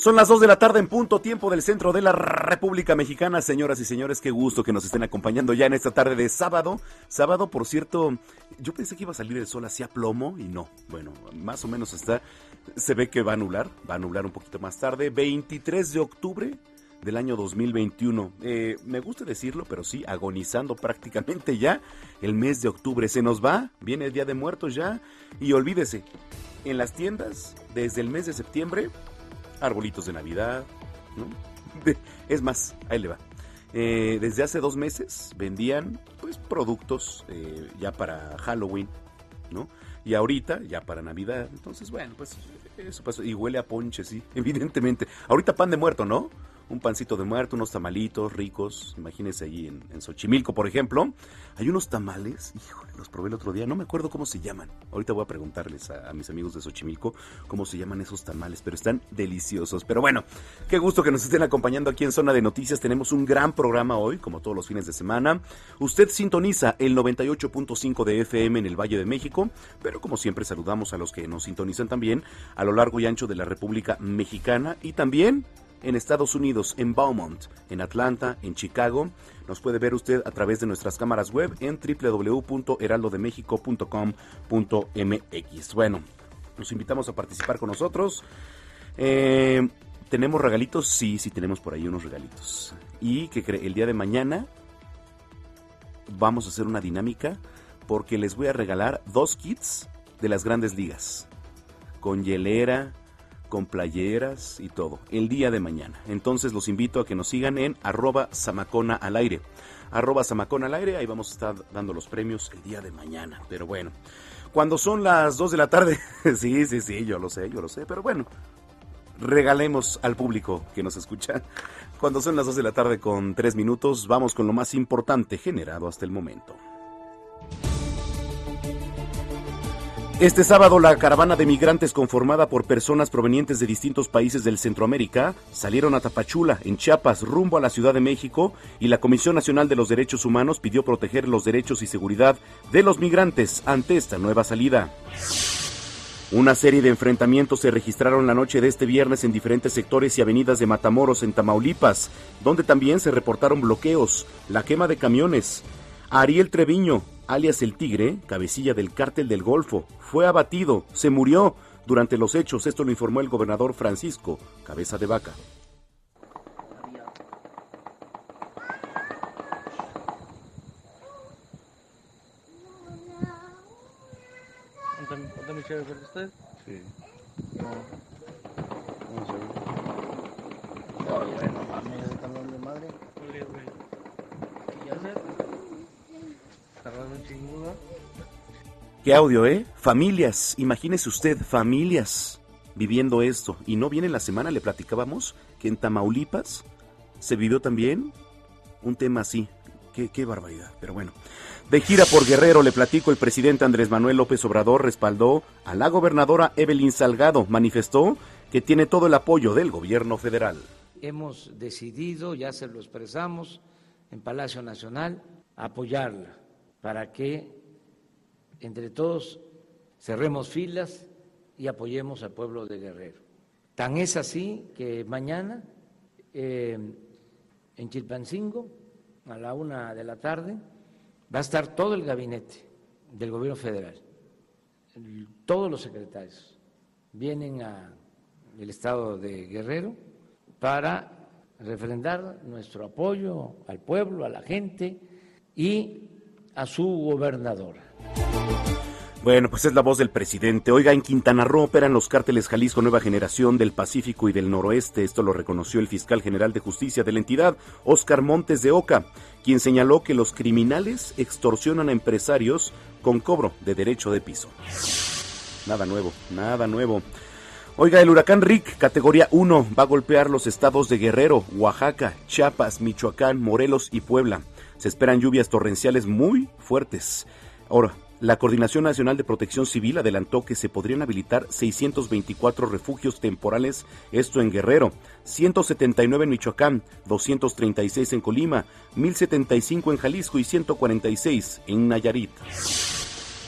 Son las 2 de la tarde en punto, tiempo del centro de la República Mexicana. Señoras y señores, qué gusto que nos estén acompañando ya en esta tarde de sábado. Sábado, por cierto, yo pensé que iba a salir el sol hacia plomo y no. Bueno, más o menos está. Se ve que va a anular, va a anular un poquito más tarde. 23 de octubre del año 2021. Eh, me gusta decirlo, pero sí, agonizando prácticamente ya el mes de octubre. Se nos va, viene el Día de Muertos ya. Y olvídese, en las tiendas, desde el mes de septiembre, arbolitos de Navidad, ¿no? Es más, ahí le va. Eh, desde hace dos meses vendían pues productos eh, ya para Halloween, ¿no? Y ahorita ya para Navidad. Entonces, bueno, pues eso pasó. Y huele a ponche, sí, evidentemente. Ahorita pan de muerto, ¿no? Un pancito de muerto, unos tamalitos ricos. Imagínense allí en, en, Xochimilco, por ejemplo. Hay unos tamales, híjole, los probé el otro día, no me acuerdo cómo se llaman. Ahorita voy a preguntarles a, a, mis amigos de Xochimilco cómo se llaman esos tamales, pero están deliciosos. Pero bueno, qué gusto que nos estén acompañando aquí en Zona de Noticias. Tenemos un gran programa hoy, como todos los fines de semana. Usted sintoniza el 98.5 de FM en el Valle de México, pero como siempre saludamos a los que nos sintonizan también a lo largo y ancho de la República Mexicana y también en Estados Unidos, en Beaumont, en Atlanta, en Chicago. Nos puede ver usted a través de nuestras cámaras web en www.heraldodemexico.com.mx. Bueno, los invitamos a participar con nosotros. Eh, ¿Tenemos regalitos? Sí, sí tenemos por ahí unos regalitos. Y que el día de mañana vamos a hacer una dinámica porque les voy a regalar dos kits de las grandes ligas. Con hielera, con playeras y todo, el día de mañana. Entonces los invito a que nos sigan en arroba samacona al aire. Arroba samacona al aire, ahí vamos a estar dando los premios el día de mañana. Pero bueno, cuando son las 2 de la tarde, sí, sí, sí, yo lo sé, yo lo sé, pero bueno, regalemos al público que nos escucha. Cuando son las 2 de la tarde con 3 minutos, vamos con lo más importante generado hasta el momento. Este sábado la caravana de migrantes conformada por personas provenientes de distintos países del Centroamérica salieron a Tapachula, en Chiapas, rumbo a la Ciudad de México y la Comisión Nacional de los Derechos Humanos pidió proteger los derechos y seguridad de los migrantes ante esta nueva salida. Una serie de enfrentamientos se registraron la noche de este viernes en diferentes sectores y avenidas de Matamoros en Tamaulipas, donde también se reportaron bloqueos, la quema de camiones. Ariel Treviño, alias el Tigre, cabecilla del cártel del Golfo, fue abatido, se murió durante los hechos, esto lo informó el gobernador Francisco, cabeza de vaca. ¿Cuánto me quiere ver usted? Sí. No. No sé. No, bueno, de madre. Oye, güey. ¿Qué ya Qué audio, ¿eh? Familias, imagínese usted, familias viviendo esto. Y no viene la semana, le platicábamos que en Tamaulipas se vivió también un tema así. Qué, qué barbaridad, pero bueno. De gira por Guerrero, le platico, el presidente Andrés Manuel López Obrador respaldó a la gobernadora Evelyn Salgado. Manifestó que tiene todo el apoyo del gobierno federal. Hemos decidido, ya se lo expresamos en Palacio Nacional, apoyarla para que entre todos cerremos filas y apoyemos al pueblo de Guerrero. Tan es así que mañana eh, en Chilpancingo, a la una de la tarde, va a estar todo el gabinete del gobierno federal, todos los secretarios vienen al estado de Guerrero para refrendar nuestro apoyo al pueblo, a la gente y a su gobernadora. Bueno, pues es la voz del presidente. Oiga, en Quintana Roo operan los cárteles Jalisco Nueva Generación del Pacífico y del Noroeste. Esto lo reconoció el fiscal general de justicia de la entidad, Óscar Montes de Oca, quien señaló que los criminales extorsionan a empresarios con cobro de derecho de piso. Nada nuevo, nada nuevo. Oiga, el huracán Rick, categoría 1, va a golpear los estados de Guerrero, Oaxaca, Chiapas, Michoacán, Morelos y Puebla. Se esperan lluvias torrenciales muy fuertes. Ahora, la Coordinación Nacional de Protección Civil adelantó que se podrían habilitar 624 refugios temporales, esto en Guerrero, 179 en Michoacán, 236 en Colima, 1075 en Jalisco y 146 en Nayarit.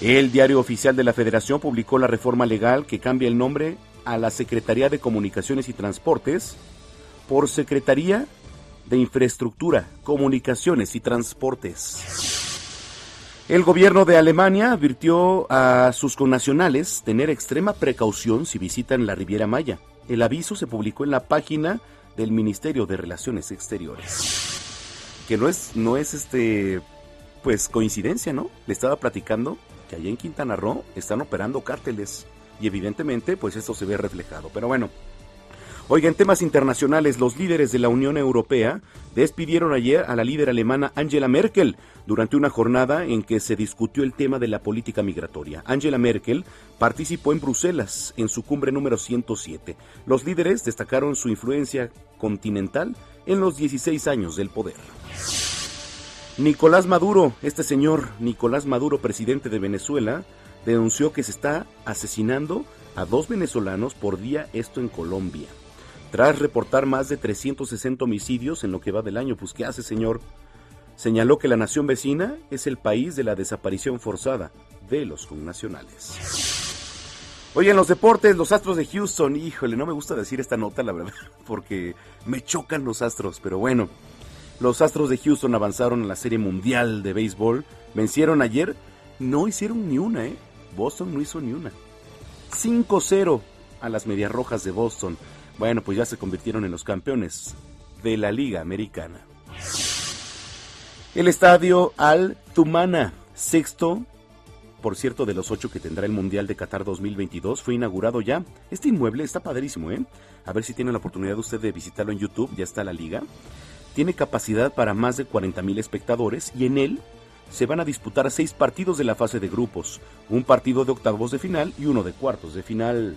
El diario oficial de la Federación publicó la reforma legal que cambia el nombre a la Secretaría de Comunicaciones y Transportes por Secretaría de Infraestructura, Comunicaciones y Transportes. El gobierno de Alemania advirtió a sus connacionales tener extrema precaución si visitan la Riviera Maya. El aviso se publicó en la página del Ministerio de Relaciones Exteriores. Que no es, no es este, pues coincidencia, ¿no? Le estaba platicando que allá en Quintana Roo están operando cárteles y evidentemente pues esto se ve reflejado. Pero bueno, Oiga, en temas internacionales, los líderes de la Unión Europea despidieron ayer a la líder alemana Angela Merkel durante una jornada en que se discutió el tema de la política migratoria. Angela Merkel participó en Bruselas en su cumbre número 107. Los líderes destacaron su influencia continental en los 16 años del poder. Nicolás Maduro, este señor Nicolás Maduro, presidente de Venezuela, denunció que se está asesinando a dos venezolanos por día, esto en Colombia. Tras reportar más de 360 homicidios en lo que va del año, pues ¿qué hace, señor? Señaló que la nación vecina es el país de la desaparición forzada de los connacionales. Oye, en los deportes, los Astros de Houston, híjole, no me gusta decir esta nota, la verdad, porque me chocan los Astros, pero bueno. Los Astros de Houston avanzaron a la Serie Mundial de Béisbol, vencieron ayer, no hicieron ni una, ¿eh? Boston no hizo ni una. 5-0 a las Medias Rojas de Boston. Bueno, pues ya se convirtieron en los campeones de la Liga Americana. El estadio Al Tumana, sexto, por cierto, de los ocho que tendrá el Mundial de Qatar 2022, fue inaugurado ya. Este inmueble está padrísimo, ¿eh? A ver si tiene la oportunidad usted de visitarlo en YouTube, ya está la liga. Tiene capacidad para más de 40.000 espectadores y en él se van a disputar seis partidos de la fase de grupos, un partido de octavos de final y uno de cuartos de final.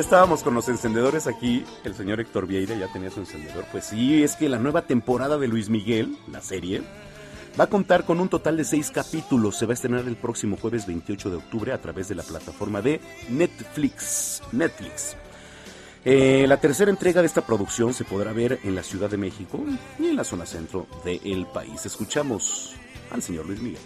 estábamos con los encendedores aquí. El señor Héctor Vieira ya tenía su encendedor. Pues sí, es que la nueva temporada de Luis Miguel, la serie, va a contar con un total de seis capítulos. Se va a estrenar el próximo jueves 28 de octubre a través de la plataforma de Netflix. Netflix. Eh, la tercera entrega de esta producción se podrá ver en la Ciudad de México y en la zona centro del país. Escuchamos al señor Luis Miguel.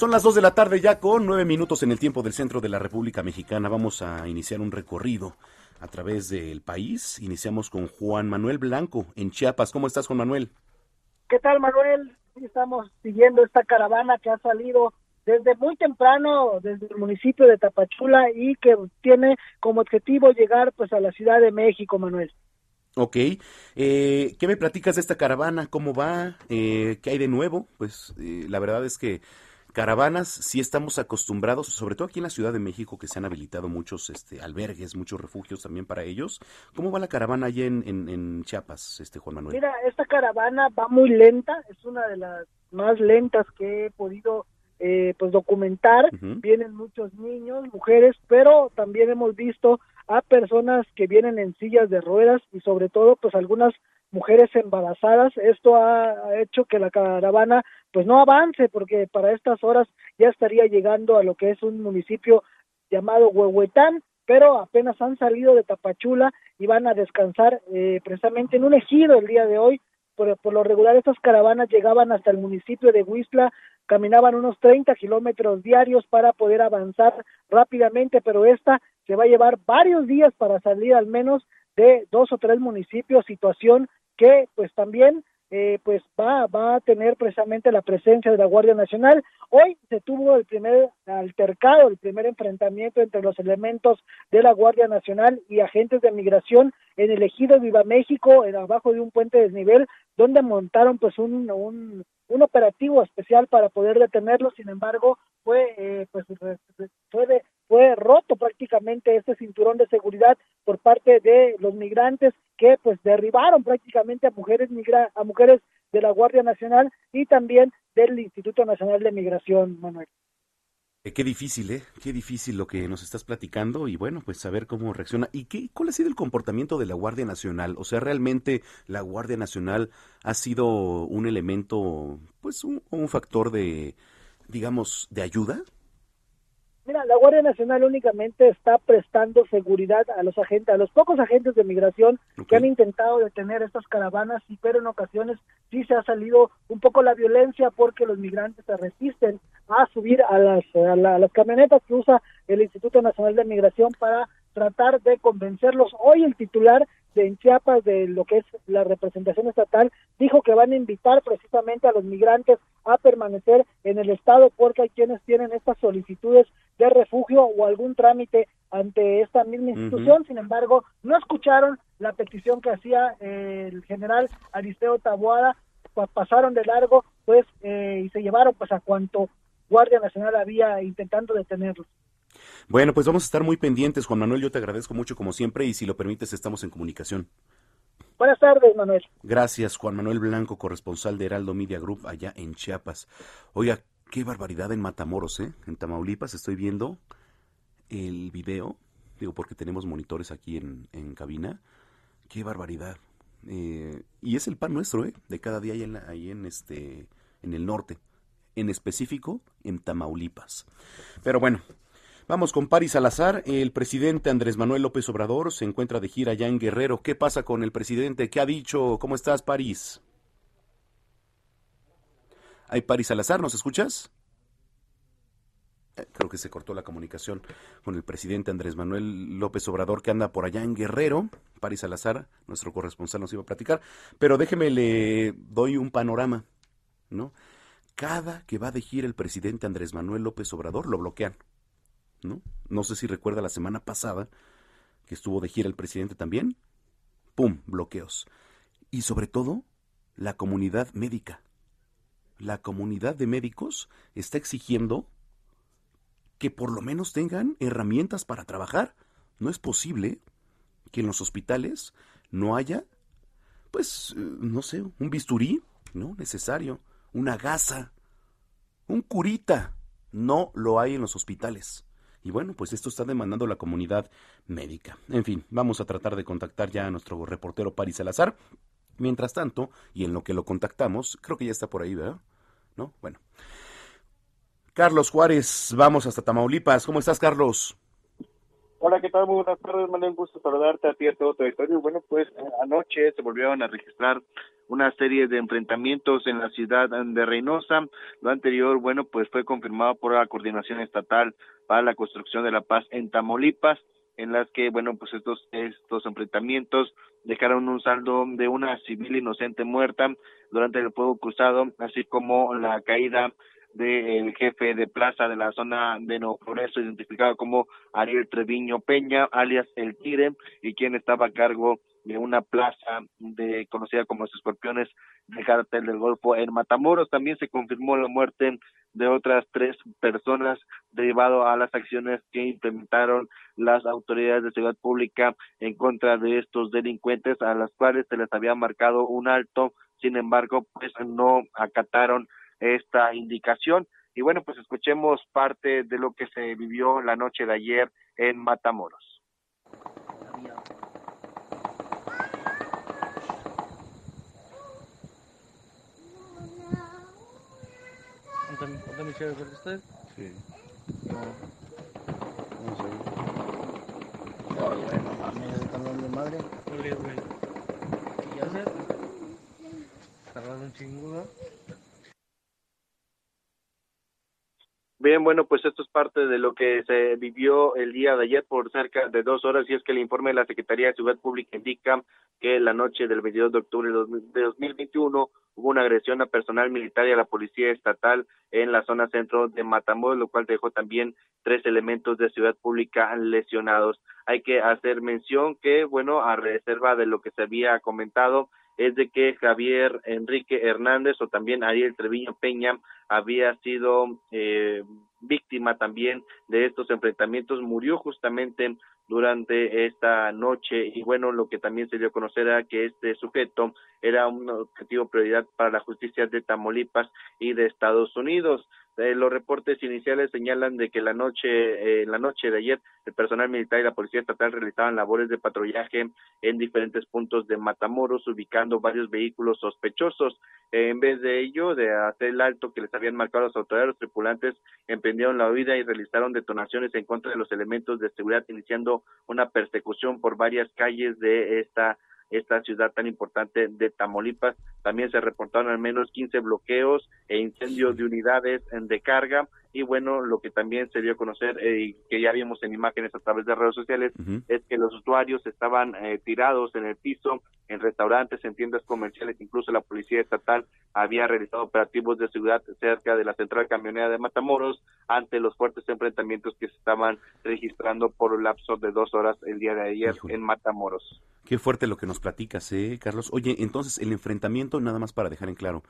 Son las 2 de la tarde ya con nueve minutos en el tiempo del centro de la República Mexicana. Vamos a iniciar un recorrido a través del país. Iniciamos con Juan Manuel Blanco en Chiapas. ¿Cómo estás, Juan Manuel? ¿Qué tal, Manuel? Estamos siguiendo esta caravana que ha salido desde muy temprano desde el municipio de Tapachula y que tiene como objetivo llegar pues a la Ciudad de México, Manuel. Ok, eh, ¿qué me platicas de esta caravana? ¿Cómo va? Eh, ¿Qué hay de nuevo? Pues eh, la verdad es que Caravanas, sí estamos acostumbrados, sobre todo aquí en la Ciudad de México, que se han habilitado muchos este, albergues, muchos refugios también para ellos. ¿Cómo va la caravana allá en, en, Chiapas, este Juan Manuel? Mira, esta caravana va muy lenta, es una de las más lentas que he podido eh, pues documentar. Vienen muchos niños, mujeres, pero también hemos visto a personas que vienen en sillas de ruedas y sobre todo pues algunas mujeres embarazadas. Esto ha hecho que la caravana pues no avance porque para estas horas ya estaría llegando a lo que es un municipio llamado Huehuetán, pero apenas han salido de Tapachula y van a descansar eh, precisamente en un ejido el día de hoy. Por, por, lo regular estas caravanas llegaban hasta el municipio de Huizla, caminaban unos 30 kilómetros diarios para poder avanzar rápidamente, pero esta se va a llevar varios días para salir al menos de dos o tres municipios, situación que pues también eh, pues va, va a tener precisamente la presencia de la Guardia Nacional. Hoy se tuvo el primer altercado, el primer enfrentamiento entre los elementos de la Guardia Nacional y agentes de migración en el ejido Viva México, en abajo de un puente de desnivel, donde montaron pues un, un, un operativo especial para poder detenerlo. Sin embargo, fue eh, pues fue de, fue roto prácticamente este cinturón de seguridad por parte de los migrantes que pues derribaron prácticamente a mujeres migra a mujeres de la Guardia Nacional y también del Instituto Nacional de Migración, Manuel. Eh, qué difícil, ¿eh? Qué difícil lo que nos estás platicando y bueno, pues saber cómo reacciona. ¿Y qué, cuál ha sido el comportamiento de la Guardia Nacional? O sea, ¿realmente la Guardia Nacional ha sido un elemento, pues un, un factor de, digamos, de ayuda? Mira, la Guardia Nacional únicamente está prestando seguridad a los agentes, a los pocos agentes de migración okay. que han intentado detener estas caravanas, y pero en ocasiones sí se ha salido un poco la violencia porque los migrantes se resisten a subir a las, a, la, a las camionetas que usa el Instituto Nacional de Migración para tratar de convencerlos. Hoy el titular de en Chiapas de lo que es la representación estatal dijo que van a invitar precisamente a los migrantes a permanecer en el estado porque hay quienes tienen estas solicitudes de refugio o algún trámite ante esta misma institución. Uh -huh. Sin embargo, no escucharon la petición que hacía eh, el general Aristeo Taboada, pasaron de largo, pues, eh, y se llevaron pues a cuanto Guardia Nacional había intentando detenerlos. Bueno, pues vamos a estar muy pendientes, Juan Manuel. Yo te agradezco mucho como siempre y si lo permites estamos en comunicación. Buenas tardes, Manuel. Gracias, Juan Manuel Blanco, corresponsal de Heraldo Media Group allá en Chiapas. Oiga, qué barbaridad en Matamoros, ¿eh? En Tamaulipas estoy viendo el video, digo porque tenemos monitores aquí en, en cabina. Qué barbaridad. Eh, y es el pan nuestro, ¿eh? De cada día ahí en, ahí en, este, en el norte. En específico, en Tamaulipas. Pero bueno, Vamos con Paris Salazar. El presidente Andrés Manuel López Obrador se encuentra de gira allá en Guerrero. ¿Qué pasa con el presidente? ¿Qué ha dicho? ¿Cómo estás, Paris? ¿Hay Paris Salazar? ¿Nos escuchas? Eh, creo que se cortó la comunicación con el presidente Andrés Manuel López Obrador que anda por allá en Guerrero. Paris Salazar, nuestro corresponsal, nos iba a platicar. Pero déjeme, le doy un panorama, ¿no? Cada que va de gira el presidente Andrés Manuel López Obrador lo bloquean. ¿No? Sé si recuerda la semana pasada que estuvo de gira el presidente también. ¡Pum! Bloqueos. Y sobre todo, la comunidad médica. La comunidad de médicos está exigiendo que por lo menos tengan herramientas para trabajar. No es posible que en los hospitales no haya, pues, no sé, un bisturí, ¿no? Necesario, una gasa, un curita. No lo hay en los hospitales. Y bueno, pues esto está demandando la comunidad médica. En fin, vamos a tratar de contactar ya a nuestro reportero Paris Salazar. Mientras tanto, y en lo que lo contactamos, creo que ya está por ahí, ¿verdad? ¿No? Bueno. Carlos Juárez, vamos hasta Tamaulipas. ¿Cómo estás, Carlos? Hola, ¿qué tal? Muy buenas tardes, Manuel. Un gusto saludarte a ti y a todo tu auditorio. Bueno, pues anoche se volvieron a registrar una serie de enfrentamientos en la ciudad de Reynosa. Lo anterior, bueno, pues fue confirmado por la Coordinación Estatal para la Construcción de la Paz en Tamaulipas, en las que, bueno, pues estos, estos enfrentamientos dejaron un saldo de una civil inocente muerta durante el fuego cruzado, así como la caída del jefe de plaza de la zona de Nuevo Progreso, identificado como Ariel Treviño Peña, alias El Tire, y quien estaba a cargo de una plaza de conocida como los escorpiones del cártel del Golfo en Matamoros. También se confirmó la muerte de otras tres personas derivado a las acciones que implementaron las autoridades de seguridad pública en contra de estos delincuentes a las cuales se les había marcado un alto, sin embargo, pues no acataron esta indicación. Y bueno, pues escuchemos parte de lo que se vivió la noche de ayer en Matamoros. ¿Cuánto me hicieron usted? Sí. No. No sé. Dando de madre. ¿Qué hacer? Tardaron un chingo, ¿no? Bien, bueno, pues esto es parte de lo que se vivió el día de ayer por cerca de dos horas y es que el informe de la Secretaría de Seguridad Pública indica que la noche del 22 de octubre de 2000 de 2021 hubo una agresión a personal militar y a la policía estatal en la zona centro de Matamoros, lo cual dejó también tres elementos de seguridad pública lesionados. Hay que hacer mención que, bueno, a reserva de lo que se había comentado, es de que Javier Enrique Hernández o también Ariel Treviño Peña había sido eh, víctima también de estos enfrentamientos, murió justamente durante esta noche y bueno, lo que también se dio a conocer era que este sujeto era un objetivo prioridad para la justicia de Tamaulipas y de Estados Unidos. Eh, los reportes iniciales señalan de que la noche, eh, la noche de ayer, el personal militar y la policía estatal realizaban labores de patrullaje en diferentes puntos de Matamoros, ubicando varios vehículos sospechosos. Eh, en vez de ello, de hacer el alto que les habían marcado las autoridades, los tripulantes emprendieron la huida y realizaron detonaciones en contra de los elementos de seguridad, iniciando una persecución por varias calles de esta esta ciudad tan importante de Tamaulipas. También se reportaron al menos 15 bloqueos e incendios de unidades de carga y bueno, lo que también se dio a conocer eh, y que ya vimos en imágenes a través de redes sociales es que los usuarios estaban eh, tirados en el piso, en restaurantes, en tiendas comerciales, incluso la policía estatal había realizado operativos de seguridad cerca de la central camionera de Matamoros ante los fuertes enfrentamientos que se estaban registrando por un lapso de dos horas el día de ayer en Matamoros. Qué fuerte lo que nos platicas, ¿eh, Carlos? Oye, entonces, el enfrentamiento, nada más para dejar en claro,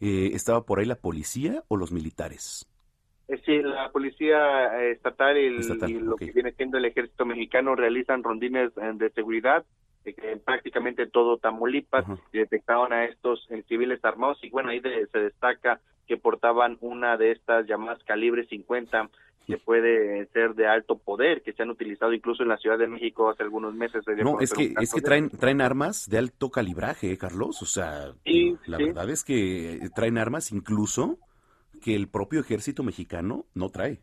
eh, ¿estaba por ahí la policía o los militares? Sí, la policía eh, estatal y, el- Estatal, y lo que viene siendo el ejército mexicano realizan rondines eh, de seguridad en prácticamente todo Tamaulipas y detectaron a estos eh, civiles armados y bueno, ahí de- se destaca que portaban una de estas llamadas calibre 50 que puede ser de alto poder, que se han utilizado incluso en la Ciudad de México hace algunos meses. No, es que, es que traen, traen armas de alto calibraje, ¿eh, Carlos. O sea, Sí, la sí. verdad es que traen armas incluso que el propio ejército mexicano no trae.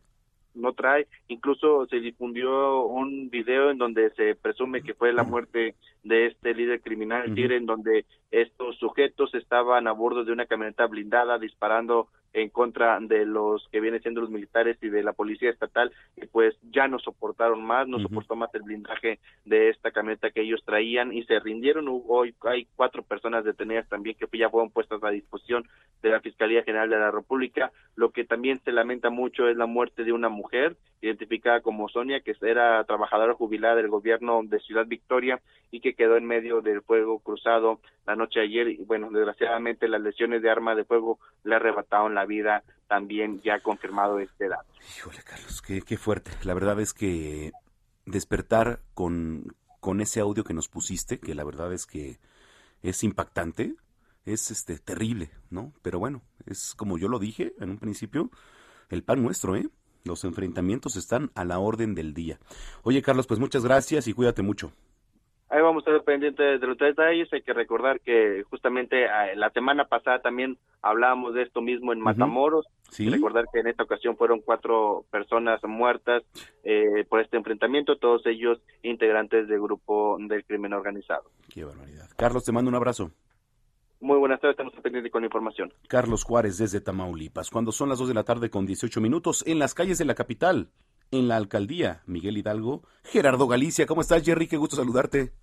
no trae. Incluso se difundió un video en donde se presume que fue la muerte de este líder criminal, el. Tigre, en donde estos sujetos estaban a bordo de una camioneta blindada disparando en contra de los que vienen siendo los militares y de la policía estatal y pues ya no soportaron más, no soportó más el blindaje de esta camioneta que ellos traían y se rindieron. Hoy hay cuatro personas detenidas también que ya fueron puestas a disposición de la Fiscalía General de la República. Lo que también se lamenta mucho es la muerte de una mujer identificada como Sonia, que era trabajadora jubilada del gobierno de Ciudad Victoria y que quedó en medio del fuego cruzado la noche de ayer. Y bueno, desgraciadamente las lesiones de arma de fuego le arrebataron la vida, también ya confirmado este dato. Híjole, Carlos, qué, qué fuerte. La verdad es que despertar con, con ese audio que nos pusiste, que la verdad es que es impactante, es este terrible, ¿no? Pero bueno, es como yo lo dije en un principio, el pan nuestro, ¿eh? Los enfrentamientos están a la orden del día. Oye, Carlos, pues muchas gracias y cuídate mucho. Ahí vamos a estar pendientes de los detalles. Hay que recordar que justamente eh, la semana pasada también hablábamos de esto mismo en Matamoros. Sí. Recordar que en esta ocasión fueron cuatro personas muertas eh, por este enfrentamiento, todos ellos integrantes del grupo del crimen organizado. Qué barbaridad. Carlos, te mando un abrazo. Muy buenas tardes, estamos pendientes con la información. Carlos Juárez desde Tamaulipas, cuando son las 2 de la tarde con 18 minutos en las calles de la capital, en la alcaldía Miguel Hidalgo, Gerardo Galicia. ¿Cómo estás, Jerry? Qué gusto saludarte.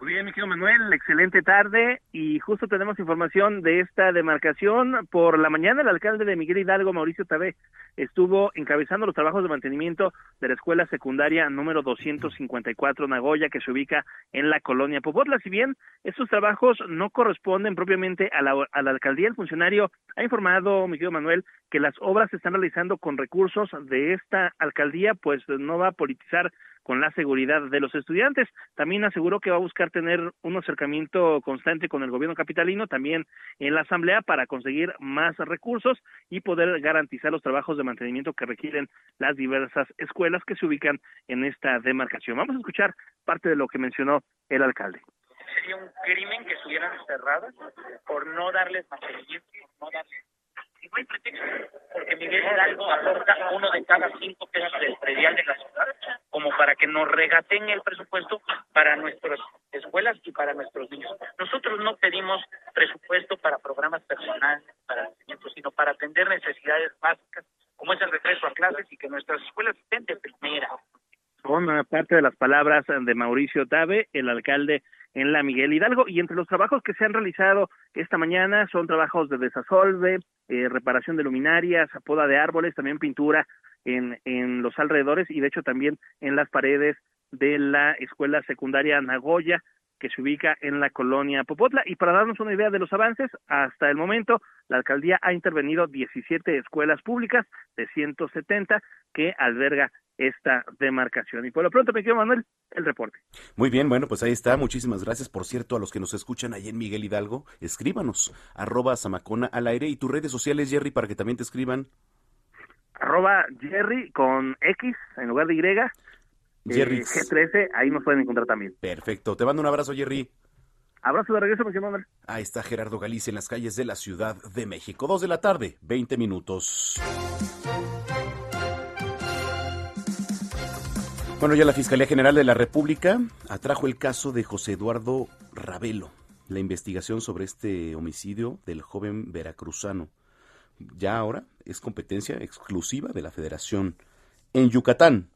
Muy bien, mi querido Manuel, excelente tarde y justo tenemos información de esta demarcación. Por la mañana el alcalde de Miguel Hidalgo, Mauricio Tabé, estuvo encabezando los trabajos de mantenimiento de la escuela secundaria número 254 Nagoya que se ubica en la colonia Popotla. Si bien estos trabajos no corresponden propiamente a la, a la alcaldía, el funcionario ha informado, mi querido Manuel, que las obras se están realizando con recursos de esta alcaldía, pues no va a politizar con la seguridad de los estudiantes. También aseguró que va a buscar tener un acercamiento constante con el gobierno capitalino, también en la asamblea, para conseguir más recursos y poder garantizar los trabajos de mantenimiento que requieren las diversas escuelas que se ubican en esta demarcación. Vamos a escuchar parte de lo que mencionó el alcalde sería un crimen que estuvieran cerradas por no darles mantenimiento, no darles y no hay pretexto, porque Miguel Hidalgo aporta uno de cada cinco pesos del predial de la ciudad, como para que nos regaten el presupuesto para nuestras escuelas y para nuestros niños. Nosotros no pedimos presupuesto para programas personales, para sino para atender necesidades básicas, como es el regreso a clases y que nuestras escuelas estén de primera. Son parte de las palabras de Mauricio Tabe, el alcalde en la Miguel Hidalgo. Y entre los trabajos que se han realizado esta mañana son trabajos de desasolve, eh, reparación de luminarias, poda de árboles, también pintura en, en los alrededores y de hecho también en las paredes de la escuela secundaria Nagoya que se ubica en la colonia Popotla. Y para darnos una idea de los avances, hasta el momento la alcaldía ha intervenido 17 escuelas públicas de 170 que alberga esta demarcación. Y por lo pronto, me quiero Manuel, el reporte. Muy bien, bueno, pues ahí está. Muchísimas gracias. Por cierto, a los que nos escuchan ahí en Miguel Hidalgo, escríbanos, arroba Samacona al aire y tus redes sociales, Jerry, para que también te escriban. Arroba Jerry con X en lugar de Y. Jerry. Eh, G13, ahí nos pueden encontrar también. Perfecto. Te mando un abrazo, Jerry. Abrazo de regreso, Manuel. Ahí está Gerardo Galicia en las calles de la Ciudad de México. Dos de la tarde, 20 minutos. Bueno, ya la Fiscalía General de la República atrajo el caso de José Eduardo Ravelo, la investigación sobre este homicidio del joven veracruzano. Ya ahora es competencia exclusiva de la Federación. En Yucatán,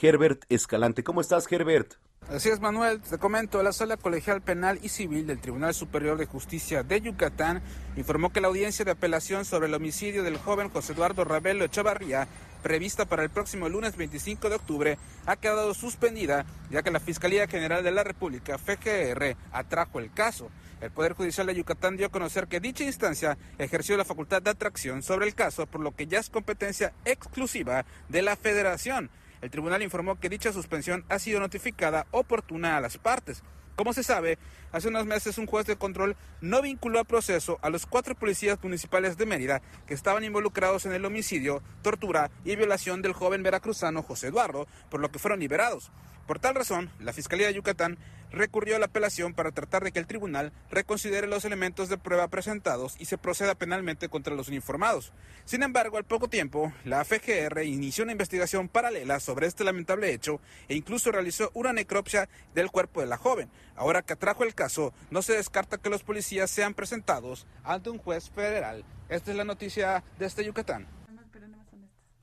Herbert Escalante. ¿Cómo estás, Herbert? Así es, Manuel. Te comento, la Sala Colegial Penal y Civil del Tribunal Superior de Justicia de Yucatán informó que la audiencia de apelación sobre el homicidio del joven José Eduardo Ravelo Echavarría prevista para el próximo lunes 25 de octubre, ha quedado suspendida ya que la Fiscalía General de la República, FGR, atrajo el caso. El Poder Judicial de Yucatán dio a conocer que dicha instancia ejerció la facultad de atracción sobre el caso, por lo que ya es competencia exclusiva de la Federación. El tribunal informó que dicha suspensión ha sido notificada oportuna a las partes. Como se sabe, hace unos meses un juez de control no vinculó a proceso a los cuatro policías municipales de Mérida que estaban involucrados en el homicidio, tortura y violación del joven veracruzano José Eduardo, por lo que fueron liberados. Por tal razón, la Fiscalía de Yucatán recurrió a la apelación para tratar de que el tribunal reconsidere los elementos de prueba presentados y se proceda penalmente contra los uniformados. Sin embargo, al poco tiempo, la FGR inició una investigación paralela sobre este lamentable hecho e incluso realizó una necropsia del cuerpo de la joven. Ahora que atrajo el caso, no se descarta que los policías sean presentados ante un juez federal. Esta es la noticia de este Yucatán.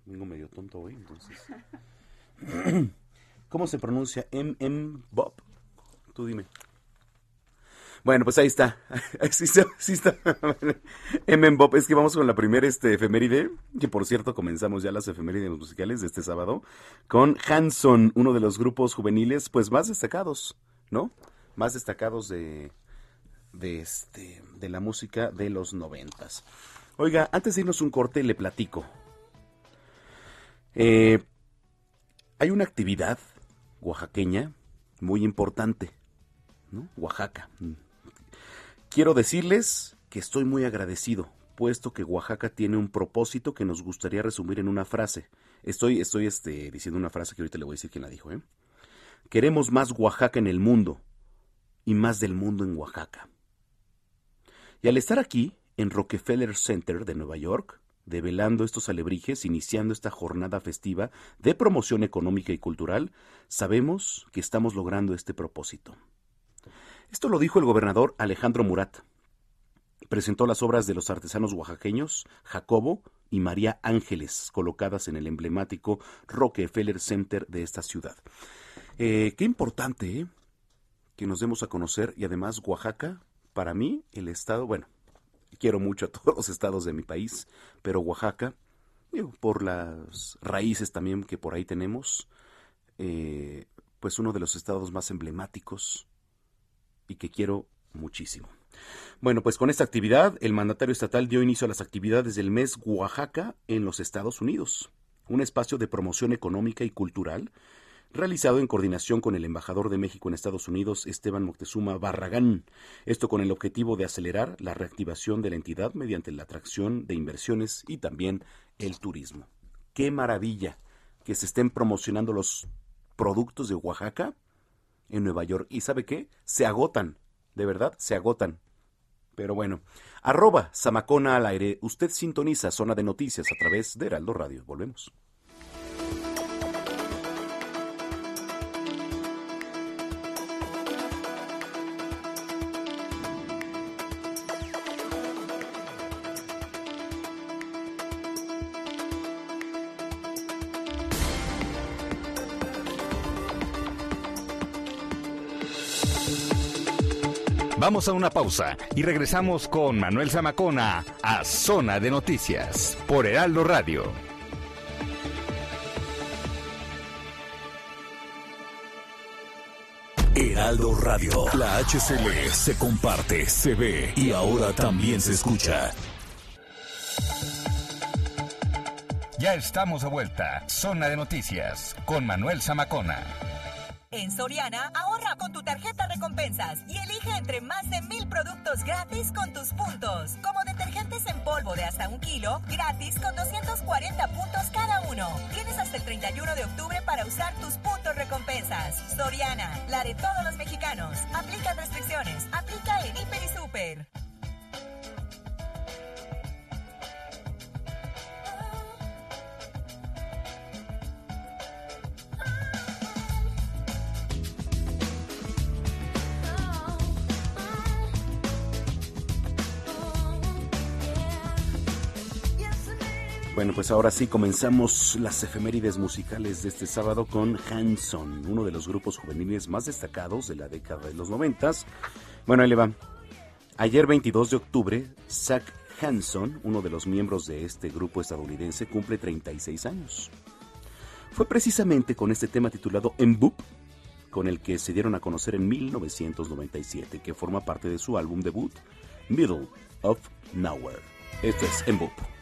Vengo medio tonto hoy, entonces. ¿Cómo se pronuncia? M.M. Bob. Tú dime. Bueno, pues ahí está. Sí está. Está. M.M. Bob. Es que vamos con la primera este, efeméride. Que por cierto, comenzamos ya las efemérides musicales de este sábado. Con Hanson, uno de los grupos juveniles, pues más destacados, ¿no? Más destacados de. De, este, de la música de los noventas. Oiga, antes de irnos un corte, le platico. Eh, hay una actividad oaxaqueña muy importante, ¿no? Oaxaca. Quiero decirles que estoy muy agradecido, puesto que Oaxaca tiene un propósito que nos gustaría resumir en una frase. Estoy, estoy este, diciendo una frase que ahorita le voy a decir quién la dijo, ¿eh? Queremos más Oaxaca en el mundo y más del mundo en Oaxaca. Y al estar aquí, en Rockefeller Center de Nueva York, develando estos alebrijes, iniciando esta jornada festiva de promoción económica y cultural, sabemos que estamos logrando este propósito. Esto lo dijo el gobernador Alejandro Murat. Presentó las obras de los artesanos oaxaqueños Jacobo y María Ángeles, colocadas en el emblemático Rockefeller Center de esta ciudad. Eh, qué importante ¿eh? que nos demos a conocer y además Oaxaca, para mí, el estado, bueno, quiero mucho a todos los estados de mi país, pero Oaxaca, por las raíces también que por ahí tenemos, eh, pues uno de los estados más emblemáticos y que quiero muchísimo. Bueno, pues con esta actividad, el mandatario estatal dio inicio a las actividades del mes Oaxaca en los Estados Unidos, un espacio de promoción económica y cultural realizado en coordinación con el embajador de México en Estados Unidos, Esteban Moctezuma Barragán. Esto con el objetivo de acelerar la reactivación de la entidad mediante la atracción de inversiones y también el turismo. ¡Qué maravilla que se estén promocionando los productos de Oaxaca en Nueva York! ¿Y sabe qué? Se agotan, de verdad, se agotan. Pero bueno, arroba Samacona al aire. Usted sintoniza Zona de Noticias a través de Heraldo Radio. Volvemos. Vamos a una pausa y regresamos con Manuel Zamacona a Zona de Noticias por Heraldo Radio. Heraldo Radio, la HCL se comparte, se ve y ahora también se escucha. Ya estamos de vuelta. Zona de Noticias con Manuel Zamacona. En Soriana, ahorra con tu tarjeta recompensas y elige entre más de mil productos gratis con tus puntos. Como detergentes en polvo de hasta un kilo, gratis con 240 puntos cada uno. Tienes hasta el 31 de octubre para usar tus puntos recompensas. Soriana, la de todos los mexicanos. Aplica restricciones. Aplica en Hiper y Super. Bueno, pues ahora sí comenzamos las efemérides musicales de este sábado con Hanson, uno de los grupos juveniles más destacados de la década de los noventas. Bueno, ahí le va. Ayer 22 de octubre, Zach Hanson, uno de los miembros de este grupo estadounidense, cumple 36 años. Fue precisamente con este tema titulado Emboop con el que se dieron a conocer en 1997, que forma parte de su álbum debut, Middle of Nowhere. Esto es Emboop.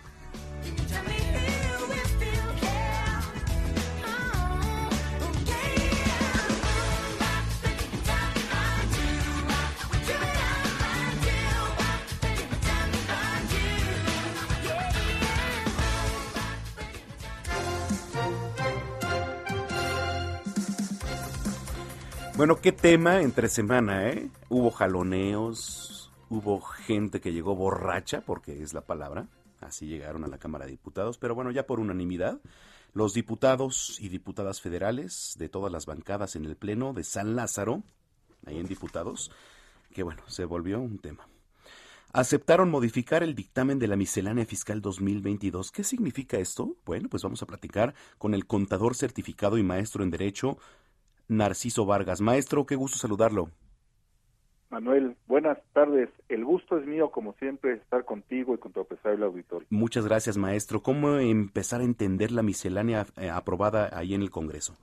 Bueno, qué tema entre semana, ¿eh? Hubo jaloneos, hubo gente que llegó borracha, porque es la palabra, así llegaron a la Cámara de Diputados, pero bueno, ya por unanimidad, los diputados y diputadas federales de todas las bancadas en el Pleno de San Lázaro, ahí en diputados, que bueno, se volvió un tema. Aceptaron modificar el dictamen de la miscelánea fiscal 2022. ¿Qué significa esto? Bueno, pues vamos a platicar con el contador certificado y maestro en Derecho, Narciso Vargas. Maestro, qué gusto saludarlo. Manuel, buenas tardes. El gusto es mío, como siempre, estar contigo y con tu apreciable auditorio. Muchas gracias, maestro. ¿Cómo empezar a entender la miscelánea eh, aprobada ahí en el Congreso?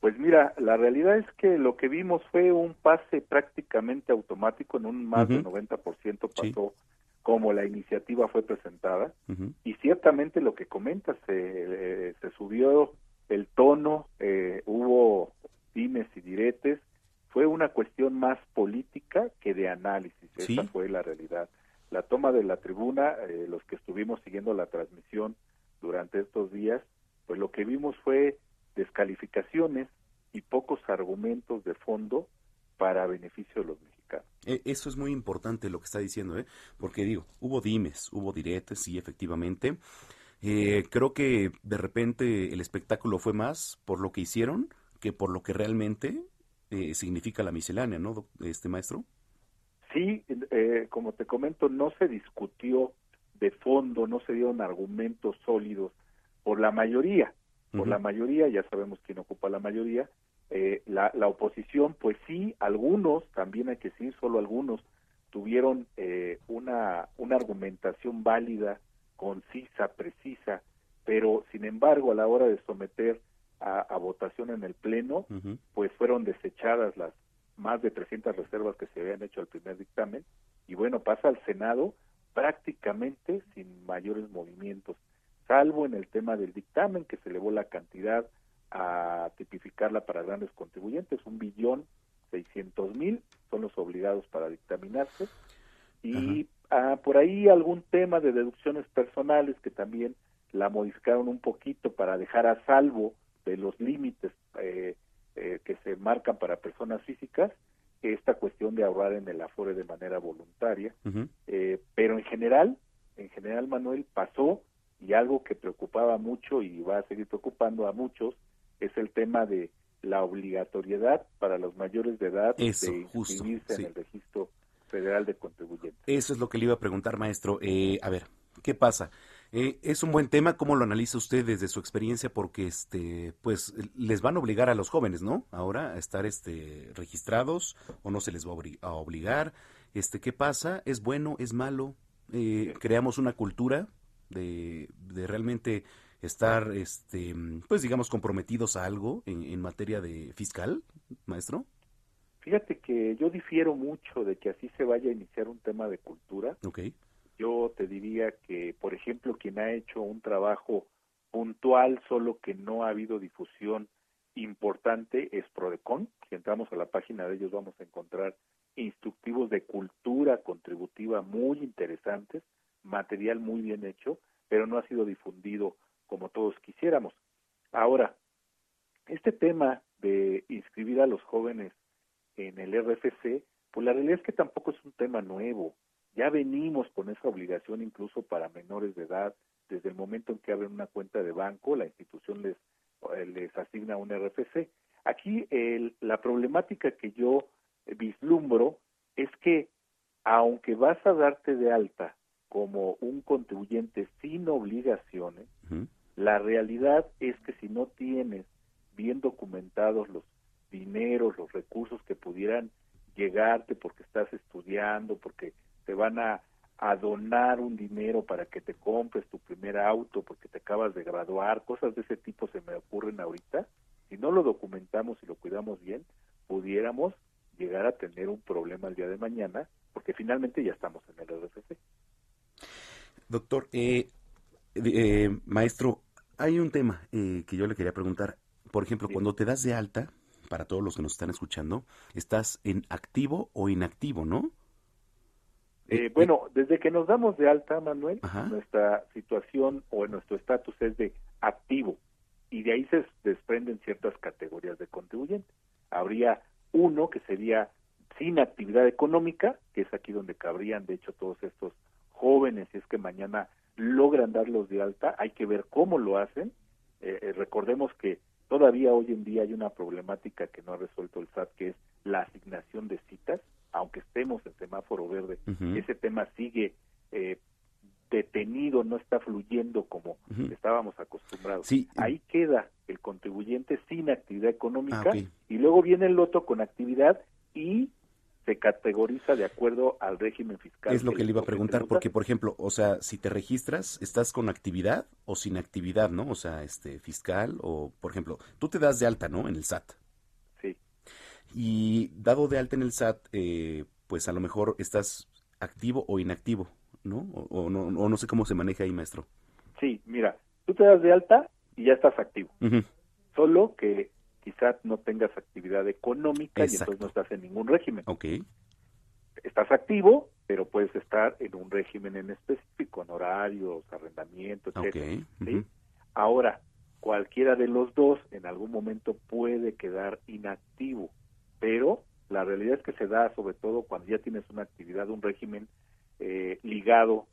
Pues mira, la realidad es que lo que vimos fue un pase prácticamente automático, en un más del 90% pasó como la iniciativa fue presentada. Y ciertamente lo que comentas, se, eh, se subió el tono, eh, hubo dimes y diretes, fue una cuestión más política que de análisis, esa fue la realidad. La toma de la tribuna, eh, los que estuvimos siguiendo la transmisión durante estos días, pues lo que vimos fue descalificaciones y pocos argumentos de fondo para beneficio de los mexicanos. E, eso es muy importante lo que está diciendo, ¿eh? porque digo, hubo dimes, hubo diretes, sí, efectivamente, eh, creo que de repente el espectáculo fue más por lo que hicieron que por lo que realmente eh, significa la miscelánea, ¿no, este maestro? Sí, eh, como te comento, no se discutió de fondo, no se dieron argumentos sólidos por la mayoría. Por la mayoría, ya sabemos quién ocupa la mayoría. Eh, la, la oposición, pues sí, algunos, también hay que decir, solo algunos, tuvieron eh, una, una argumentación válida concisa, precisa, pero sin embargo a la hora de someter a, votación en el Pleno, pues fueron desechadas las más de 300 reservas que se habían hecho al primer dictamen y bueno, pasa al Senado prácticamente sin mayores movimientos, salvo en el tema del dictamen que se elevó la cantidad a tipificarla para grandes contribuyentes, un billón seiscientos mil son los obligados para dictaminarse. Y ah, por ahí algún tema de deducciones personales que también la modificaron un poquito para dejar a salvo de los límites eh, eh, que se marcan para personas físicas esta cuestión de ahorrar en el afore de manera voluntaria eh, pero en general en general Manuel pasó y algo que preocupaba mucho y va a seguir preocupando a muchos es el tema de la obligatoriedad para los mayores de edad de inscribirse en el registro federal de contribuyentes. Eso es lo que le iba a preguntar, maestro. Eh, a ver, ¿qué pasa? Eh, es un buen tema, ¿cómo lo analiza usted desde su experiencia? Porque, este, pues, les van a obligar a los jóvenes, ¿no? Ahora a estar, este, registrados o no se les va a obligar. Este, ¿qué pasa? ¿Es bueno? ¿Es malo? Eh, creamos una cultura de, de realmente estar, este, pues digamos, comprometidos a algo en, materia de fiscal, maestro? Fíjate que yo difiero mucho de que así se vaya a iniciar un tema de cultura. Okay. Yo te diría que, por ejemplo, quien ha hecho un trabajo puntual, solo que no ha habido difusión importante, es Prodecon. Si entramos a la página de ellos vamos a encontrar instructivos de cultura contributiva muy interesantes, material muy bien hecho, pero no ha sido difundido como todos quisiéramos. Ahora, este tema de inscribir a los jóvenes en el RFC, pues la realidad es que tampoco es un tema nuevo. Ya venimos con esa obligación incluso para menores de edad. Desde el momento en que abren una cuenta de banco, la institución les, eh, les asigna un RFC. Aquí el, la problemática que yo vislumbro es que aunque vas a darte de alta como un contribuyente sin obligaciones, la realidad es que si no tienes bien documentados los dineros, los recursos que pudieran llegarte porque estás estudiando, porque te van a, donar un dinero para que te compres tu primer auto, porque te acabas de graduar, cosas de ese tipo se me ocurren ahorita. Si no lo documentamos y lo cuidamos bien, pudiéramos llegar a tener un problema el día de mañana, porque finalmente ya estamos en el RFC. Doctor, eh, eh, maestro, hay un tema eh, que yo le quería preguntar. Por ejemplo, cuando te das de alta, para todos los que nos están escuchando, ¿estás en activo o inactivo, no? Eh, bueno, desde que nos damos de alta, Manuel, nuestra situación o nuestro estatus es de activo y de ahí se desprenden ciertas categorías de contribuyente. Habría uno que sería sin actividad económica, que es aquí donde cabrían, de hecho, todos estos jóvenes, si es que mañana logran darlos de alta, hay que ver cómo lo hacen. Eh, eh, recordemos que todavía hoy en día hay una problemática que no ha resuelto el SAT, que es la asignación de citas, aunque estemos en semáforo verde, ese tema sigue eh, detenido, no está fluyendo como estábamos acostumbrados. Ahí queda el contribuyente sin actividad económica ah, y luego viene el otro con actividad y se categoriza de acuerdo al régimen fiscal. Es lo que le iba a preguntar, porque por ejemplo, o sea, si te registras, ¿estás con actividad o sin actividad, no? O sea, este fiscal o, por ejemplo, tú te das de alta, ¿no? En el SAT. Y dado de alta en el SAT, eh, pues a lo mejor estás activo o inactivo, ¿no? O, no, o no sé cómo se maneja ahí, maestro. Sí, mira, tú te das de alta y ya estás activo. Solo que quizás no tengas actividad económica y entonces no estás en ningún régimen. Okay. Estás activo, pero puedes estar en un régimen en específico, en horarios, arrendamiento, etc. Ahora, cualquiera de los dos en algún momento puede quedar inactivo, pero la realidad es que se da sobre todo cuando ya tienes una actividad, un régimen eh, ligado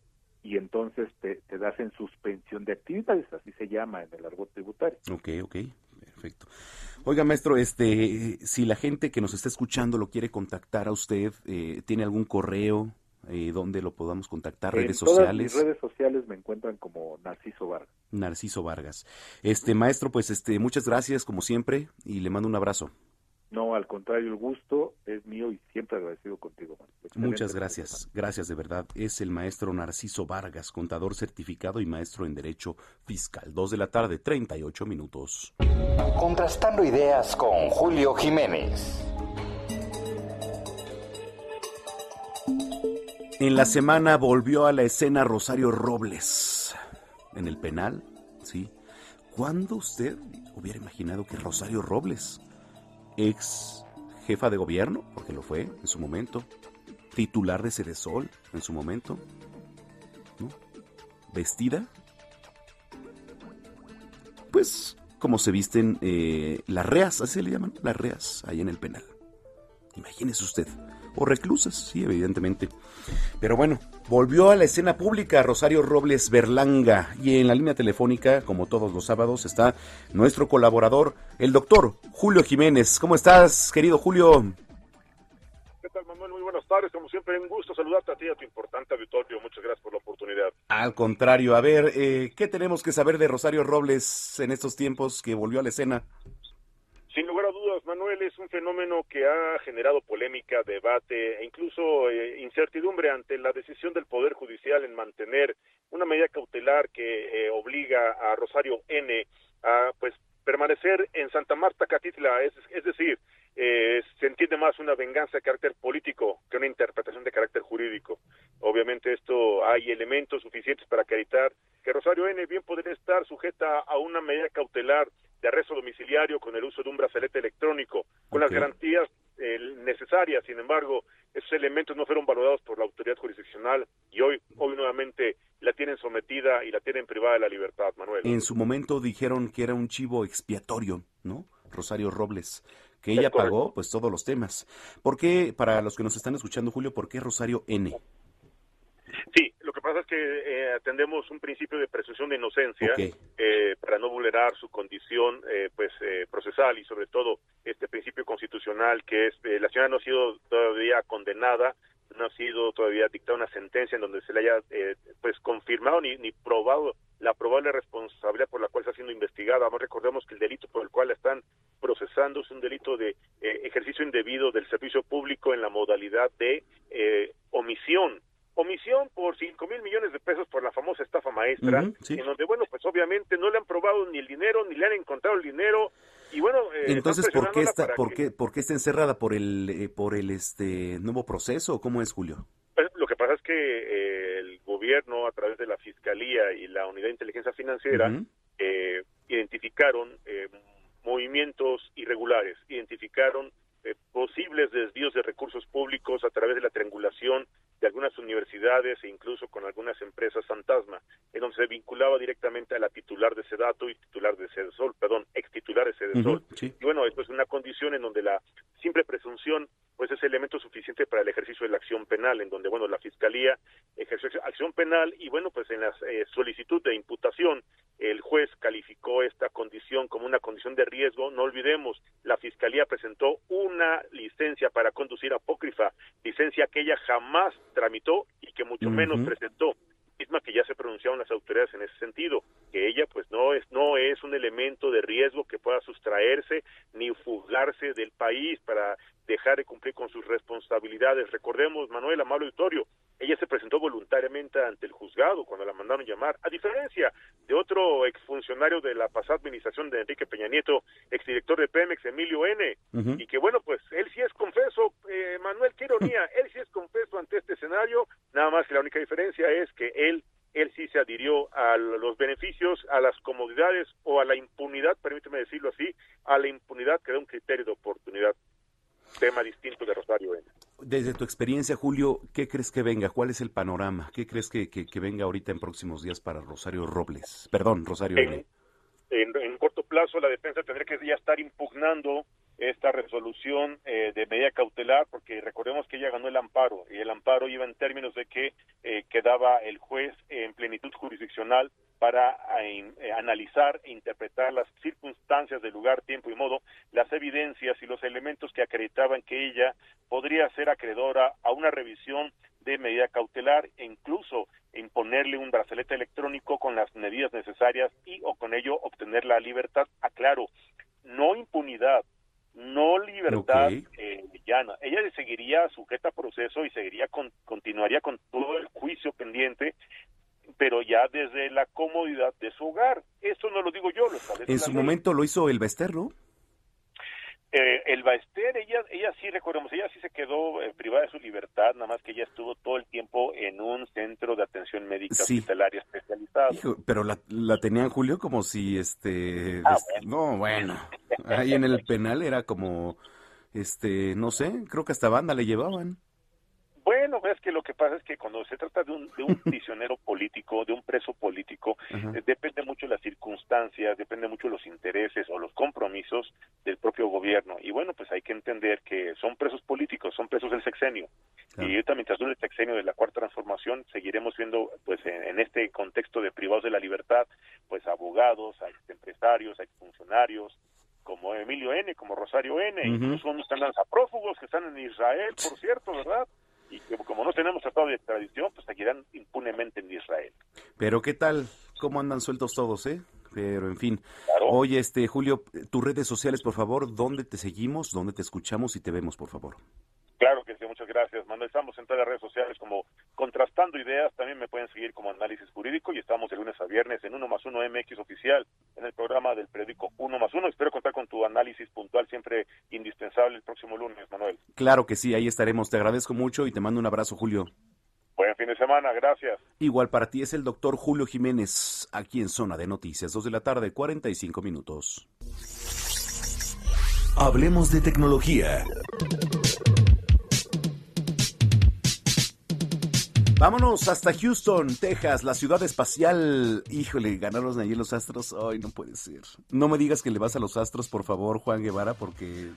y entonces te, te, das en suspensión de actividades, así se llama en el argot tributario. Ok, ok, perfecto. Oiga, maestro, este, si la gente que nos está escuchando lo quiere contactar a usted, eh, ¿tiene algún correo eh, donde lo podamos contactar? ¿Redes sociales? Todas redes sociales me encuentran como Narciso Vargas. Narciso Vargas. Este, maestro, pues este, muchas gracias como siempre y le mando un abrazo. No, al contrario, el gusto es mío y siempre agradecido contigo. Muchas gracias, gracias de verdad. Es el maestro Narciso Vargas, contador certificado y maestro en Derecho Fiscal. Dos de la tarde, 38 minutos. Contrastando ideas con Julio Jiménez. En la semana volvió a la escena Rosario Robles en el penal, ¿sí? ¿Cuándo usted hubiera imaginado que Rosario Robles, ex jefa de gobierno, porque lo fue en su momento, titular de Cedesol en su momento, vestida, pues como se visten eh, las reas, así se le llaman, las reas, ahí en el penal. Imagínese usted. O reclusas, sí, evidentemente. Pero bueno, volvió a la escena pública Rosario Robles Berlanga y en la línea telefónica, como todos los sábados, está nuestro colaborador, el doctor Julio Jiménez. ¿Cómo estás, querido Julio? ¿Qué tal, Manuel? Muy buenas tardes. Como siempre, un gusto saludarte a ti y a tu importante auditorio. Muchas gracias por la oportunidad. Al contrario, a ver, eh, ¿qué tenemos que saber de Rosario Robles en estos tiempos que volvió a la escena? Sin lugar a dudas, Manuel, es un fenómeno que ha generado polémica, debate e incluso eh, incertidumbre ante la decisión del Poder Judicial en mantener una medida cautelar que eh, obliga a Rosario N a pues permanecer en Santa Marta Catitla, es, es decir, eh, se entiende más una venganza de carácter político que una interpretación de carácter jurídico. Obviamente esto hay elementos suficientes para acreditar que Rosario N bien podría estar sujeta a una medida cautelar de arresto domiciliario con el uso de un brazalete electrónico, con las garantías eh, necesarias. Sin embargo, esos elementos no fueron valorados por la autoridad jurisdiccional y hoy, hoy nuevamente la tienen sometida y la tienen privada de la libertad, Manuel. En su momento dijeron que era un chivo expiatorio, ¿no? Rosario Robles, que ella pagó pues todos los temas. ¿Por qué, para los que nos están escuchando, Julio, por qué Rosario N? Pasa es que eh, atendemos un principio de presunción de inocencia eh, para no vulnerar su condición eh, pues eh, procesal y sobre todo este principio constitucional que es eh, la señora no ha sido todavía condenada no ha sido todavía dictada una sentencia en donde se le haya eh, pues confirmado ni, ni probado la probable responsabilidad por la cual está siendo investigada. Vamos, recordemos que el delito por el cual la están procesando es un delito de ejercicio indebido del servicio público en la modalidad de eh, omisión. Omisión por cinco mil millones de pesos por la famosa estafa maestra, sí. en donde, bueno, pues obviamente no le han probado ni el dinero, ni le han encontrado el dinero, y bueno... eh, Entonces, ¿por qué está, por que- qué, por qué está encerrada por el, eh, por el este nuevo proceso? ¿Cómo es, Julio? Pues, lo que pasa es que eh, el gobierno, a través de la Fiscalía y la Unidad de Inteligencia Financiera, Ujú. eh, identificaron eh, movimientos irregulares, identificaron eh, posibles desvíos de recursos públicos a través de la triangulación de algunas universidades e incluso con algunas empresas fantasma, en donde se vinculaba directamente a la titular de Sedato y titular de Sedesol, perdón, ex titular de Sedesol. Sí. Y bueno, esto es una condición en donde la simple presunción pues es elemento suficiente para el ejercicio de la acción penal, en donde bueno la fiscalía ejerció acción penal y bueno pues en la eh, solicitud de imputación el juez calificó esta condición como una condición de riesgo. No olvidemos, la fiscalía presentó una licencia para conducir apócrifa, licencia que ella jamás tramitó y que mucho menos presentó misma que ya se pronunciaron las autoridades en ese sentido, que ella pues no es no es un elemento de riesgo que pueda sustraerse ni fugarse del país para dejar de cumplir con sus responsabilidades. Recordemos, Manuel Amable Auditorio, ella se presentó voluntariamente ante el juzgado cuando la mandaron llamar, a diferencia de otro exfuncionario de la pasada administración de Enrique Peña Nieto, exdirector de Pemex, Emilio N., y que bueno, pues él sí es confeso, eh, Manuel, qué ironía, él sí es confeso ante este escenario, nada más que la única diferencia es que él él sí se adhirió a los beneficios, a las comodidades o a la impunidad, permíteme decirlo así, a la impunidad que da un criterio de oportunidad, tema distinto de Rosario N. Desde tu experiencia, Julio, ¿qué crees que venga? ¿Cuál es el panorama? ¿Qué crees que, que- que venga ahorita en próximos días para Rosario Robles? Perdón, Rosario En- N. en, en corto plazo la defensa tendría que ya estar impugnando esta resolución eh, de medida cautelar porque recordemos que ella ganó el amparo y el amparo iba en términos de que eh, quedaba el juez en plenitud jurisdiccional para eh, eh, analizar e interpretar las circunstancias del lugar, tiempo y modo, las evidencias y los elementos que acreditaban que ella podría ser acreedora a una revisión de medida cautelar e incluso imponerle un brazalete electrónico con las medidas necesarias y o con ello obtener la libertad. Aclaro, no impunidad, no libertad Ok. eh, llana. Ella seguiría sujeta a proceso y seguiría con, continuaría con todo el juicio pendiente, pero ya desde la comodidad de su hogar. Esto no lo digo yo, lo establece En su ley. momento lo hizo el Bester, ¿no? Eh, el Baester, ella, ella sí, recordemos, ella sí se quedó eh, privada de su libertad, nada más que ella estuvo todo el tiempo en un centro de atención médica hospitalaria especializado. pero la, la tenían, Julio, como si, este... Ah, no, bueno, ahí en el penal era como, este, no sé, creo que hasta banda le llevaban. Bueno, ves que lo que pasa es que cuando se trata de un, de un prisionero político, de un preso político, eh, depende mucho de las circunstancias, depende mucho de los intereses o los compromisos del propio gobierno. Y bueno, pues hay que entender que son presos políticos, son presos del sexenio. Y ahorita mientras dure el sexenio de la cuarta transformación, seguiremos viendo, pues en, este contexto de privados de la libertad, pues abogados, a empresarios, a funcionarios, como Emilio N., como Rosario N., incluso unos que andan a prófugos que están en Israel, por cierto, ¿verdad? Y que como no tenemos tratado de extradición, pues seguirán impunemente en Israel. Pero ¿qué tal? ¿Cómo andan sueltos todos, eh? Pero en fin. Oye, este Julio, tus redes sociales, por favor, ¿dónde te seguimos, dónde te escuchamos y te vemos, por favor? Claro que sí, muchas gracias, Manuel. Estamos en todas las redes sociales como Contrastando Ideas. También me pueden seguir como Análisis Jurídico y estamos de lunes a viernes en 1 más 1 MX Oficial en el programa del periódico 1 más 1. Espero contar con tu análisis puntual siempre indispensable el próximo lunes, Manuel. Claro que sí, ahí estaremos. Te agradezco mucho y te mando un abrazo, Julio. Buen fin de semana, gracias. Igual para ti es el doctor Julio Jiménez, aquí en Zona de Noticias, 2 de la tarde, 45 minutos. Hablemos de tecnología. Vámonos hasta Houston, Texas, la ciudad espacial. Híjole, ganaron allí los Astros. Ay, no puede ser. No me digas que le vas a los Astros, por favor, Juan Guevara, porque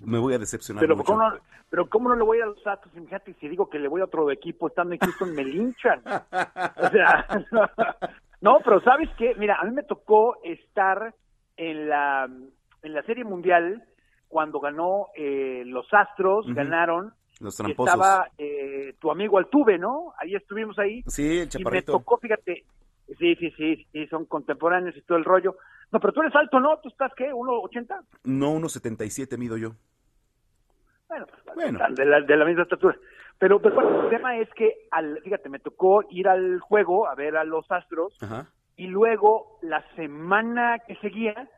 me voy a decepcionar pero mucho. ¿cómo no, pero ¿cómo no le voy a los Astros? Fíjate, si digo que le voy a otro equipo estando en Houston, me linchan. O sea, no, pero ¿sabes qué? Mira, a mí me tocó estar en la, en la Serie Mundial cuando ganó eh, los Astros, ganaron los tramposos. Estaba eh, tu amigo Altuve, ¿no? Ahí estuvimos ahí. Sí, el chaparrito. Y me tocó, fíjate, sí, sí, sí, sí, son contemporáneos y todo el rollo. No, pero tú eres alto, ¿no? ¿Tú estás qué? ¿1,80? No, 1,77 mido yo. Bueno, pues, bueno. De, la, de la misma estatura. Pero, pero el tema es que, al, fíjate, me tocó ir al juego a ver a los Astros Ajá. y luego la semana que seguía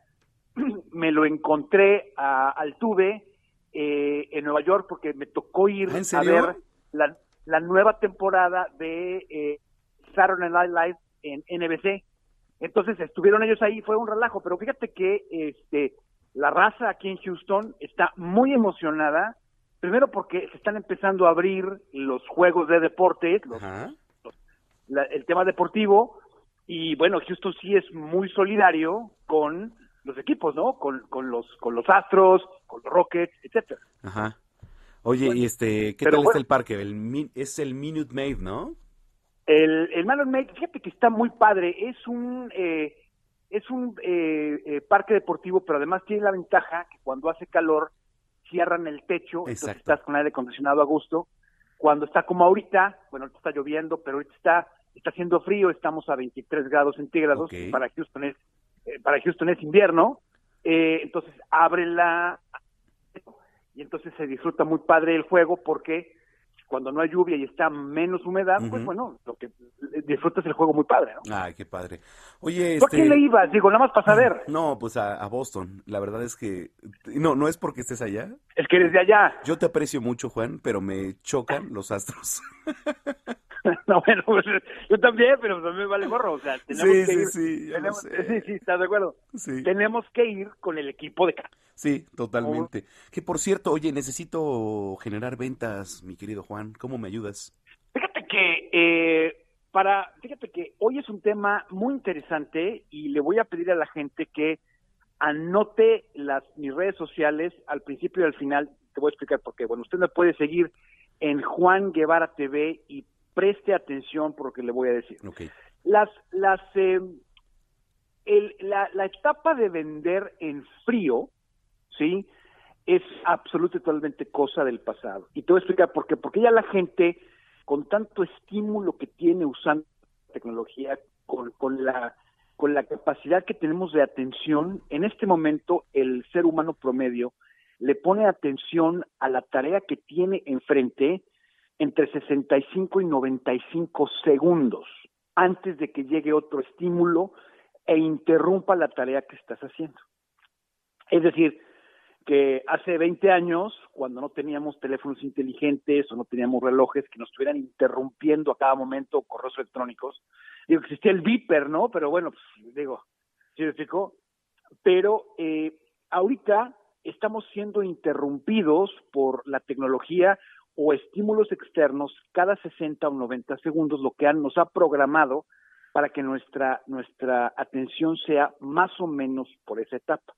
me lo encontré a Altuve eh, en Nueva York porque me tocó ir ¿Ah, a ver la, la, nueva temporada de eh, Saturday Night Live en NBC. Entonces estuvieron ellos ahí, fue un relajo, pero fíjate que este la raza aquí en Houston está muy emocionada, primero porque se están empezando a abrir los juegos de deportes, los, la, el tema deportivo, y bueno, Houston sí es muy solidario con los equipos, ¿no? Con, con los con los Astros, con los Rockets, etcétera. Ajá. Oye, y este, ¿qué tal bueno, está el parque? El, es el Minute Maid, ¿no? El, el Minute Maid, fíjate que está muy padre. Es un eh, es un eh, eh, parque deportivo, pero además tiene la ventaja que cuando hace calor cierran el techo, entonces estás con aire acondicionado a gusto. Cuando está como ahorita, bueno, ahorita está lloviendo, pero ahorita está está haciendo frío, estamos a 23 grados centígrados, Ok. para Houston es para Houston es invierno, eh, entonces abre la y entonces se disfruta muy padre el juego porque cuando no hay lluvia y está menos humedad, pues bueno, lo que disfrutas el juego muy padre, ¿no? Ay, qué padre. Oye, ¿Por este... qué le ibas? Digo, nada más para saber. No, pues a, a Boston. La verdad es que... No, no es porque estés allá. Es que eres de allá. Yo te aprecio mucho, Juan, pero me chocan los astros. no, bueno, pues, yo también, pero también me vale gorro, o sea, tenemos Sí, que sí, ir. sí, tenemos- sí, sí, ¿estás de acuerdo? Sí. Tenemos que ir con el equipo de casa. Sí, totalmente. Que por cierto, oye, necesito generar ventas, mi querido Juan. ¿Cómo me ayudas? Fíjate que eh, para, fíjate que hoy es un tema muy interesante y le voy a pedir a la gente que anote las mis redes sociales al principio y al final. Te voy a explicar por qué. Bueno, usted me puede seguir en Juan Guevara TV y preste atención por lo que le voy a decir. Las, las, eh, el- la, la etapa de vender en frío, ¿sí? Es absoluta y totalmente cosa del pasado. Y te voy a explicar por qué. Porque ya la gente, con tanto estímulo que tiene usando tecnología, con, con la con la capacidad que tenemos de atención, en este momento el ser humano promedio le pone atención a la tarea que tiene enfrente entre 65 y 95 segundos antes de que llegue otro estímulo e interrumpa la tarea que estás haciendo. Es decir, que hace 20 años, cuando no teníamos teléfonos inteligentes o no teníamos relojes que nos estuvieran interrumpiendo a cada momento correos electrónicos, digo, existía el Viper, ¿no? Pero bueno, pues, digo, ¿sí me explico? Pero eh, ahorita estamos siendo interrumpidos por la tecnología o estímulos externos cada 60 o 90 segundos, lo que han, nos ha programado para que nuestra, nuestra atención sea más o menos por esa etapa.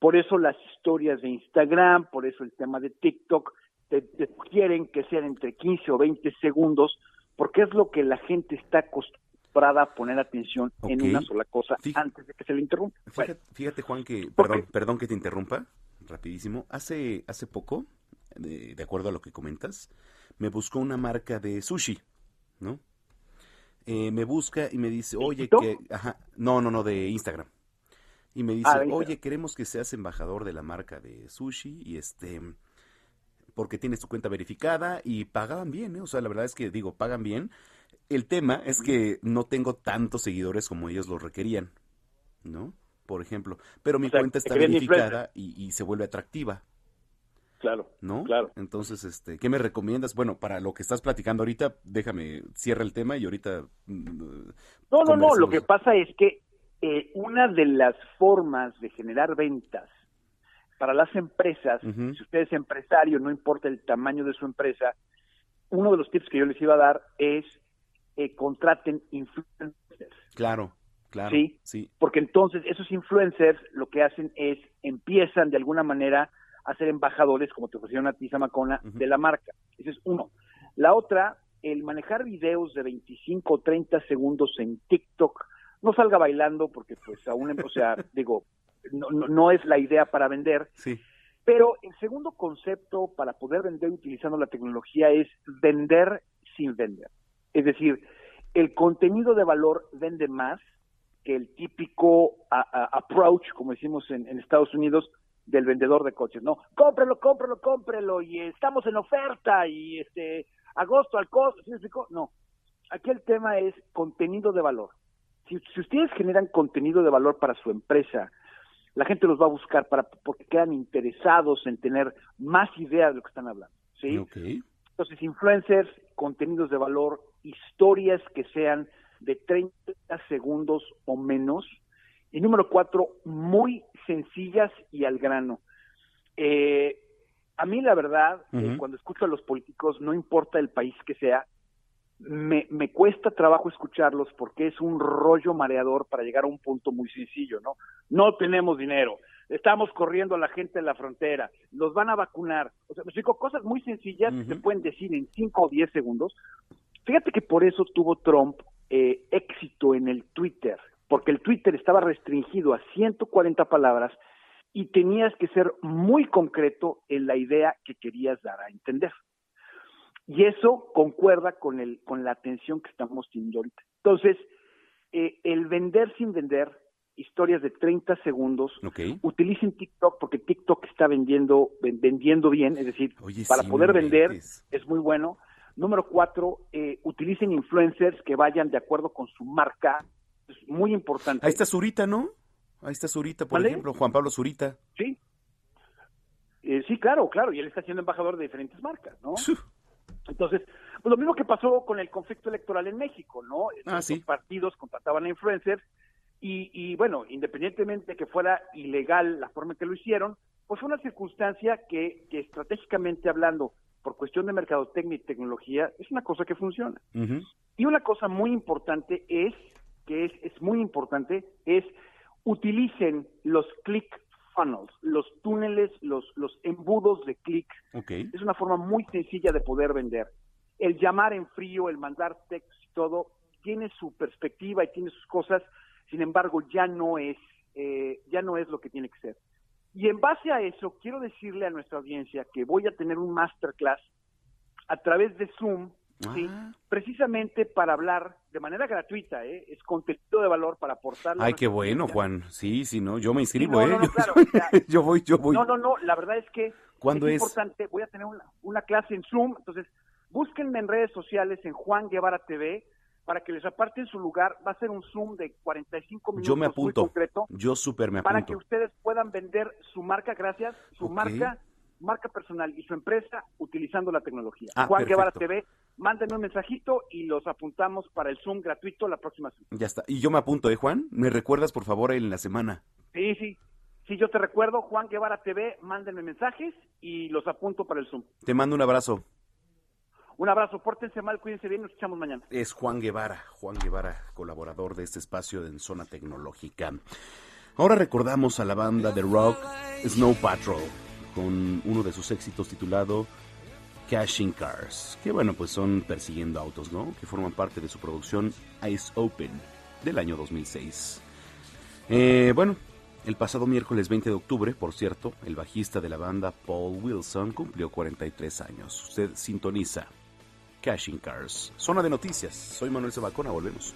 Por eso las historias de Instagram, por eso el tema de TikTok, te, quieren que sean entre 15 o 20 segundos, porque es lo que la gente está acostumbrada a poner atención en una sola cosa antes de que se le interrumpa. Fíjate, Juan, que, perdón, perdón que te interrumpa, rapidísimo. Hace, hace poco, de, de acuerdo a lo que comentas, me buscó una marca de sushi, ¿no? Eh, me busca y me dice, oye, que... Ajá, no, no, no, de Instagram y me dice, ah, oye, queremos que seas embajador de la marca de sushi y este, porque tienes tu cuenta verificada y pagaban bien, ¿eh? o sea, la verdad es que digo, pagan bien. El tema es que no tengo tantos seguidores como ellos lo requerían, ¿no? Por ejemplo, pero mi cuenta está verificada y, se vuelve atractiva. Claro. ¿No? Claro. Entonces, este, ¿qué me recomiendas? Bueno, para lo que estás platicando ahorita, déjame, cierra el tema y ahorita. Mm, no, no, no, lo que pasa es que eh, una de las formas de generar ventas para las empresas, si usted es empresario, no importa el tamaño de su empresa, uno de los tips que yo les iba a dar es eh, contraten influencers. Claro, claro. ¿sí? ¿sí? Porque entonces esos influencers lo que hacen es, empiezan de alguna manera a ser embajadores, como te ofrecieron a ti, Samacona, de la marca. Ese es uno. La otra, el manejar videos de 25 o 30 segundos en TikTok, no salga bailando porque pues aún, o sea, digo, no, no, es la idea para vender. Sí. Pero el segundo concepto para poder vender utilizando la tecnología es vender sin vender. Es decir, el contenido de valor vende más que el típico approach, como decimos en, Estados Unidos, del vendedor de coches. No, cómprelo, cómprelo, cómprelo y estamos en oferta y este agosto al costo. ¿sí No, aquí el tema es contenido de valor si, ustedes generan contenido de valor para su empresa, la gente los va a buscar para porque quedan interesados en tener más ideas de lo que están hablando, ¿sí? Entonces, influencers, contenidos de valor, historias que sean de 30 segundos o menos. Y número cuatro, muy sencillas y al grano. Eh, a mí, la verdad, eh, cuando escucho a los políticos, no importa el país que sea, me, me cuesta trabajo escucharlos porque es un rollo mareador para llegar a un punto muy sencillo, ¿no? No tenemos dinero, estamos corriendo a la gente en la frontera, los van a vacunar. O sea, me explico, cosas muy sencillas que se pueden decir en 5 o 10 segundos. Fíjate que por eso tuvo Trump eh, éxito en el Twitter, porque el Twitter estaba restringido a 140 palabras y tenías que ser muy concreto en la idea que querías dar a entender. Y eso concuerda con, el, con la atención que estamos teniendo ahorita. Entonces, eh, el vender sin vender, historias de 30 segundos, utilicen TikTok porque TikTok está vendiendo, vendiendo bien, es decir, para poder vender es muy bueno. Número cuatro, eh, utilicen influencers que vayan de acuerdo con su marca, es muy importante. Ahí está Zurita, ¿no? Ahí está Zurita, por ejemplo, Juan Pablo Zurita. Sí. Eh, sí, claro, claro, y él está siendo embajador de diferentes marcas, ¿no? Entonces, pues lo mismo que pasó con el conflicto electoral en México, ¿no? Ah, Los partidos contrataban a influencers y, y, bueno, independientemente de que fuera ilegal la forma en que lo hicieron, pues fue una circunstancia que, que estratégicamente hablando, por cuestión de mercadotecnia y tecnología, es una cosa que funciona. Y una cosa muy importante es, que es, es muy importante, es utilicen los click funnels, los túneles, los, los embudos de clic. Es una forma muy sencilla de poder vender. El llamar en frío, el mandar texto y todo, tiene su perspectiva y tiene sus cosas, sin embargo, ya no es, eh, ya no es lo que tiene que ser. Y en base a eso, quiero decirle a nuestra audiencia que voy a tener un masterclass a través de Zoom ¿sí? Ah. precisamente para hablar de manera gratuita, ¿eh? es contenido de valor para aportar. Ay, qué bueno, Juan. Sí, sí, no, yo me inscribo, ¿eh? yo voy, yo voy. No, no, no, la verdad es que ¿Cuándo es, importante. Voy a tener una, una clase en Zoom, entonces búsquenme en redes sociales en Juan Guevara TV para que les aparten su lugar. Va a ser un Zoom de 45 minutos Yo me muy apunto. concreto Yo súper me para que apunto. ustedes puedan vender su marca, gracias, su marca, marca personal y su empresa utilizando la tecnología. Ah, Juan Guevara. TV, mándenme un mensajito y los apuntamos para el Zoom gratuito la próxima semana. Ya está. Y yo me apunto, ¿eh, Juan? ¿Me recuerdas, por favor, en la semana? Sí, sí. Sí, yo te recuerdo, Juan Guevara TV, mándenme mensajes y los apunto para el Zoom. Te mando un abrazo. Un abrazo, pórtense mal, cuídense bien, nos escuchamos mañana. Es Juan Guevara, Juan Guevara, colaborador de este espacio en Zona Tecnológica. Ahora recordamos a la banda de rock Snow Patrol con uno de sus éxitos titulado Cashing Cars, que bueno, pues son persiguiendo autos, ¿no? Que forman parte de su producción Ice Open del año 2006. Eh, bueno, el pasado miércoles 20 de octubre, por cierto, el bajista de la banda Paul Wilson cumplió 43 años. Usted sintoniza Cashing Cars. Zona de noticias. Soy Manuel Sebacona, volvemos.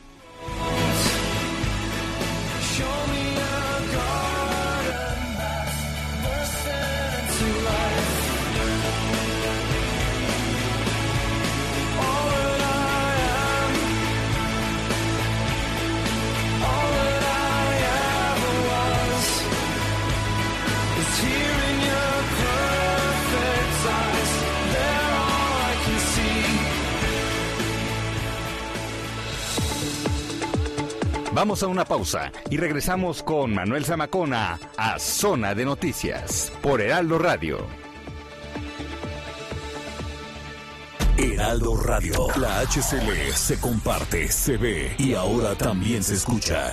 Vamos a una pausa y regresamos con Manuel Zamacona a Zona de Noticias por Heraldo Radio. Heraldo Radio. La HCL se comparte, se ve y ahora también se escucha.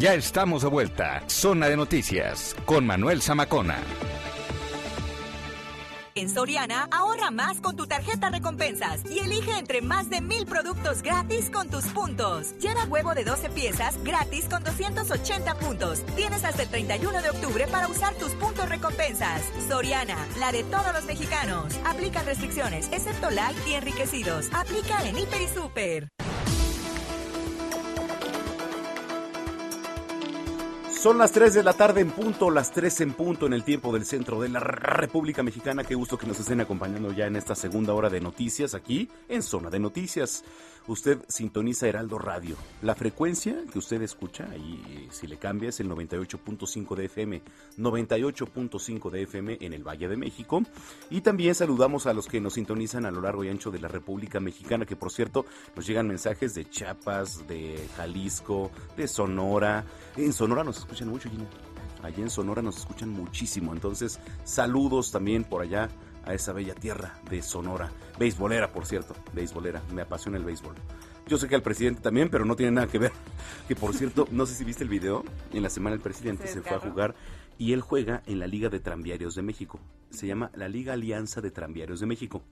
Ya estamos de vuelta. Zona de Noticias con Manuel Zamacona. En Soriana, ahorra más con tu tarjeta recompensas y elige entre más de mil productos gratis con tus puntos. Lleva huevo de 12 piezas gratis con 280 puntos. Tienes hasta el 31 de octubre para usar tus puntos recompensas. Soriana, la de todos los mexicanos. Aplica restricciones, excepto light y enriquecidos. Aplica en Hiper y Super. Son las 3 de la tarde en punto, las 3 en punto en el tiempo del centro de la República Mexicana. Qué gusto que nos estén acompañando ya en esta segunda hora de noticias aquí en Zona de Noticias. Usted sintoniza Heraldo Radio. La frecuencia que usted escucha, y si le cambia, es el 98.5 de FM, 98.5 de FM en el Valle de México. Y también saludamos a los que nos sintonizan a lo largo y ancho de la República Mexicana, que por cierto nos llegan mensajes de Chiapas, de Jalisco, de Sonora. En Sonora nos escuchan mucho, Gina. Allá en Sonora nos escuchan muchísimo. Entonces, saludos también por allá a esa bella tierra de Sonora. Beisbolera, por cierto. Beisbolera. Me apasiona el béisbol. Yo sé que al presidente también, pero no tiene nada que ver. Que por cierto, no sé si viste el video. En la semana el presidente se fue a jugar y él juega en la Liga de Tranviarios de México. Se llama la Liga Alianza de Tranviarios de México.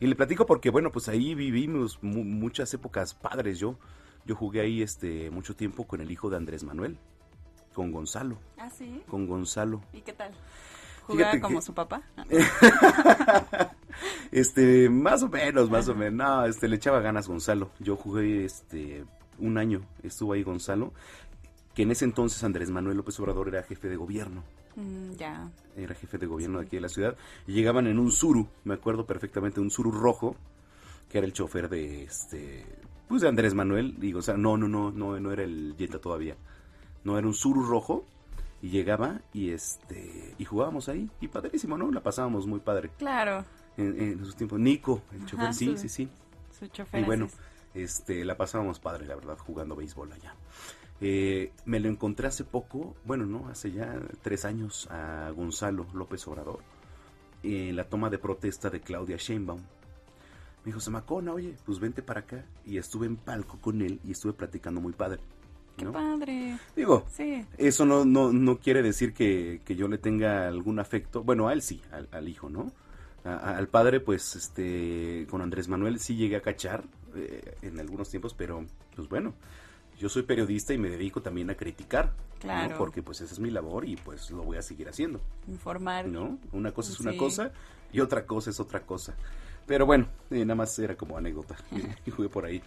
Y le platico porque, bueno, pues ahí vivimos mu- muchas épocas padres. Yo, yo jugué ahí este mucho tiempo con el hijo de Andrés Manuel, con Gonzalo. Ah, sí. Con Gonzalo. ¿Y qué tal? ¿Jugaba que- como su papá? Este, más o menos, más o menos. No, este, le echaba ganas Gonzalo. Yo jugué este un año, estuvo ahí Gonzalo, que en ese entonces Andrés Manuel López Obrador era jefe de gobierno. Mm, ya. Era jefe de gobierno de aquí de la ciudad. Y llegaban en un Suru, me acuerdo perfectamente, un Suru rojo, que era el chofer de este, pues de Andrés Manuel. Digo, o sea, no, no, no, no, no era el Jetta todavía. No, era un Suru rojo. Y llegaba y este, y jugábamos ahí. Y padrísimo, ¿no? La pasábamos muy padre. Claro. En, en esos tiempos. Nico, el chofer, Ajá, sí, su- sí, sí. su chofer, Y bueno, este, la pasábamos padre, la verdad, jugando béisbol allá. Eh, me lo encontré hace poco, bueno, no, hace ya tres años a Gonzalo López Obrador en la toma de protesta de Claudia Sheinbaum. Me dijo, Samacona, oye, pues vente para acá. Y estuve en palco con él y estuve platicando muy padre. Qué ¿no? padre. Digo, Sí. eso no, no, no quiere decir que, que yo le tenga algún afecto. Bueno, a él sí, al, al hijo, ¿no? A- a- al padre, pues, este, con Andrés Manuel sí llegué a cachar eh, en algunos tiempos, pero, pues bueno, yo soy periodista y me dedico también a criticar, ¿no? Claro. Porque, pues, esa es mi labor y, pues, lo voy a seguir haciendo, Informar. ¿no? Una cosa es una cosa y otra cosa es otra cosa. Pero bueno, eh, nada más era como anécdota y jugué por ahí.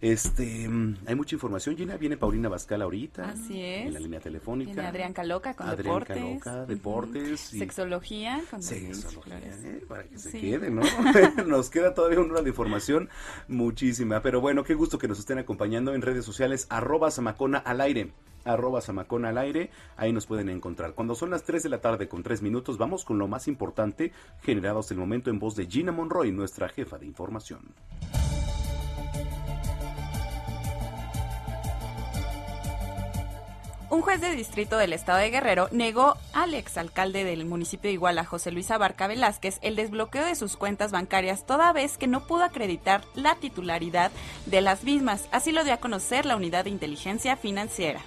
Este, hay mucha información, Gina. Viene Paulina Bascal ahorita. Así es. En la línea telefónica. Viene Adrián Caloca con Adrián deportes. Caloca, deportes. y- Sexología con Sexología, eh, para que se Sí. quede, ¿no? nos queda todavía una hora de información muchísima. Pero bueno, qué gusto que nos estén acompañando en redes sociales. Arroba Samacona al aire. Arroba Samacona al aire. Ahí nos pueden encontrar. Cuando son las 3 de la tarde con 3 minutos, vamos con lo más importante generado hasta el momento en voz de Gina Monroy, nuestra jefa de información. Un juez de distrito del estado de Guerrero negó al exalcalde del municipio de Iguala, José Luis Abarca Velázquez, el desbloqueo de sus cuentas bancarias toda vez que no pudo acreditar la titularidad de las mismas. Así lo dio a conocer la Unidad de Inteligencia Financiera.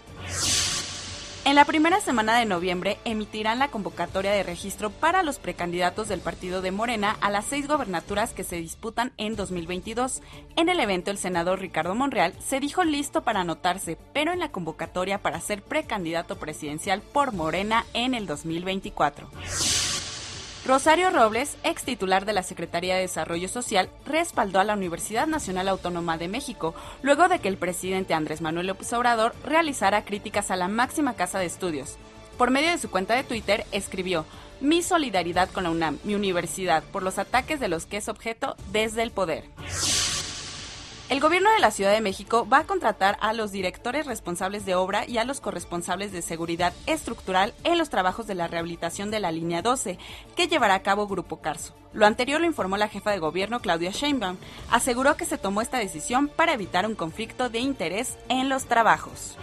En la primera semana de noviembre emitirán la convocatoria de registro para los precandidatos del partido de Morena a las seis gobernaturas que se disputan en 2022. En el evento, el senador Ricardo Monreal se dijo listo para anotarse, pero en la convocatoria para ser precandidato presidencial por Morena en el 2024. Rosario Robles, ex titular de la Secretaría de Desarrollo Social, respaldó a la Universidad Nacional Autónoma de México luego de que el presidente Andrés Manuel López Obrador realizara críticas a la máxima casa de estudios. Por medio de su cuenta de Twitter escribió, mi solidaridad con la UNAM, mi universidad, por los ataques de los que es objeto desde el poder. El gobierno de la Ciudad de México va a contratar a los directores responsables de obra y a los corresponsables de seguridad estructural en los trabajos de la rehabilitación de la línea 12, que llevará a cabo Grupo Carso. Lo anterior lo informó la jefa de gobierno Claudia Sheinbaum. Aseguró que se tomó esta decisión para evitar un conflicto de interés en los trabajos.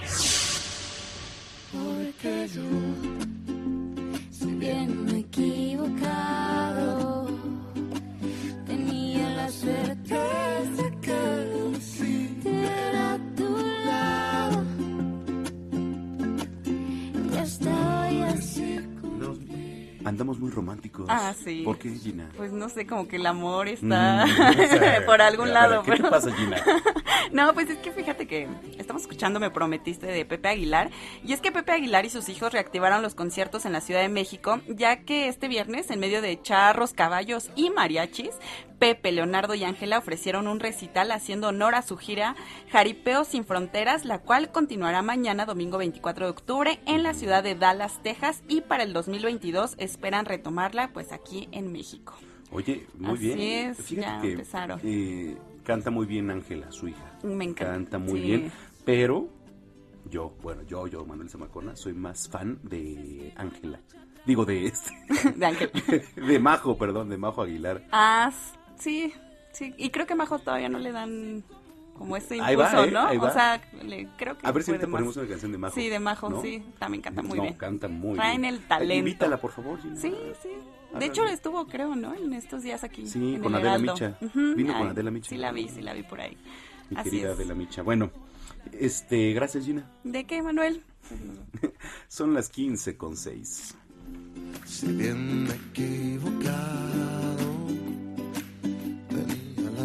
Andamos muy románticos. Ah, sí. ¿Por qué, Gina? Pues no sé, como que el amor está Mm, o sea, por algún lado. ¿Qué te pasa, Gina? No, pues es que fíjate que estamos escuchando Me Prometiste de Pepe Aguilar. Y es que Pepe Aguilar y sus hijos reactivaron los conciertos en la Ciudad de México, ya que este viernes, en medio de charros, caballos y mariachis, Pepe, Leonardo y Ángela ofrecieron un recital haciendo honor a su gira Jaripeo sin Fronteras, la cual continuará mañana, domingo 24 de octubre, en la ciudad de Dallas, Texas. Y para el 2022 esperan retomarla, pues aquí en México. Oye, muy Así bien. es, Fíjate ya que empezaron. eh, canta muy bien Ángela, su hija. Me encanta. Canta muy Sí. bien, pero yo, bueno, yo, yo, Manuel Zamacona, soy más fan de Ángela. Digo, de este. De Ángela. de Majo, perdón, de Majo Aguilar. Ah, sí, sí. Y creo que Majo todavía no le dan como ese Ahí va, impulso, ¿eh? ¿no? Ahí va. O sea, le- creo que A ver si ahorita ponemos una canción de Majo. Sí, de Majo, ¿no? sí. También canta muy no, bien. canta muy Traen bien. el talento. Invítala, por favor, Gina. Sí, sí. De hecho, estuvo, creo, ¿no? En estos días aquí. Sí, en con el Adela Heraldo. Micha. Vino con Adela Micha. Sí, la vi, sí, la vi por ahí. Mi Así querida es. Adela Micha. Bueno, este, gracias, Gina. ¿De qué, Manuel? Son las 15 con 6. Si bien me he equivocado,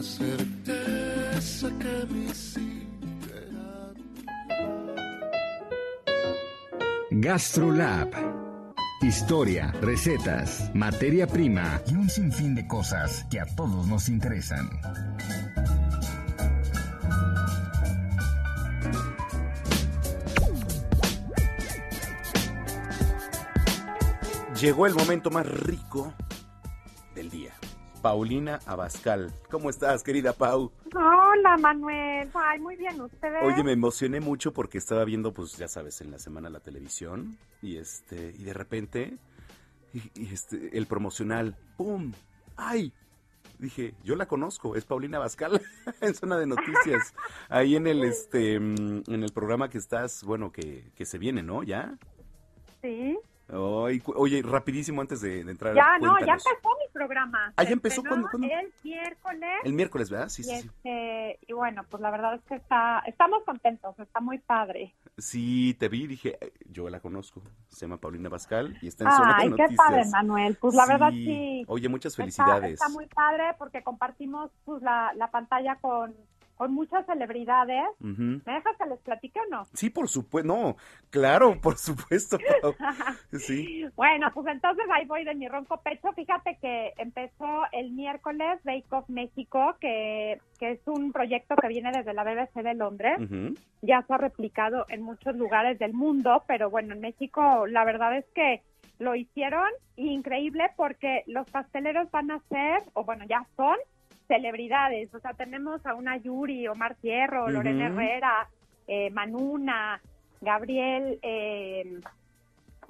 certeza que era GastroLab. Historia, recetas, materia prima y un sinfín de cosas que a todos nos interesan. Llegó el momento más rico. Paulina Abascal. ¿Cómo estás, querida Pau? Hola, Manuel. Ay, muy bien, ¿ustedes? Oye, me emocioné mucho porque estaba viendo, pues ya sabes, en la semana la televisión y este y de repente y, y este el promocional, ¡pum! ¡Ay! Dije, yo la conozco, es Paulina Abascal en zona de noticias. Ahí en el este mm, en el programa que estás, bueno, que, que se viene, ¿no? ¿Ya? Sí, Cu- oye, rapidísimo antes de, de entrar. Ya, no, ya cuéntanos. empezó mi programa. Ah, ya empezó, estrenó ¿cuándo- cuándo? El miércoles. El miércoles, ¿verdad? Sí, y, sí, sí. este, y bueno, pues la verdad es que está, estamos contentos, está muy padre. Sí, te vi dije, yo la conozco. Se llama Paulina Pascal y está en Zona de Ay, qué Noticias. padre, Manuel. Pues la verdad Sí. sí. Oye, muchas Está- felicidades. Está, muy padre porque compartimos pues la, la pantalla con, con muchas celebridades. ¿Me dejas que les platique o no? Sí, por supuesto. No, claro, por supuesto. Sí. Bueno, pues entonces ahí voy de mi ronco pecho. Fíjate que empezó el miércoles Bake Off México, que, que es un proyecto que viene desde la BBC de Londres. Ya se ha replicado en muchos lugares del mundo, pero bueno, en México la verdad es que lo hicieron increíble porque los pasteleros van a ser, o bueno, ya son celebridades. O sea, tenemos a una Yuri, Omar Fierro, Lorena. Herrera, eh, Manuna, Gabriel eh,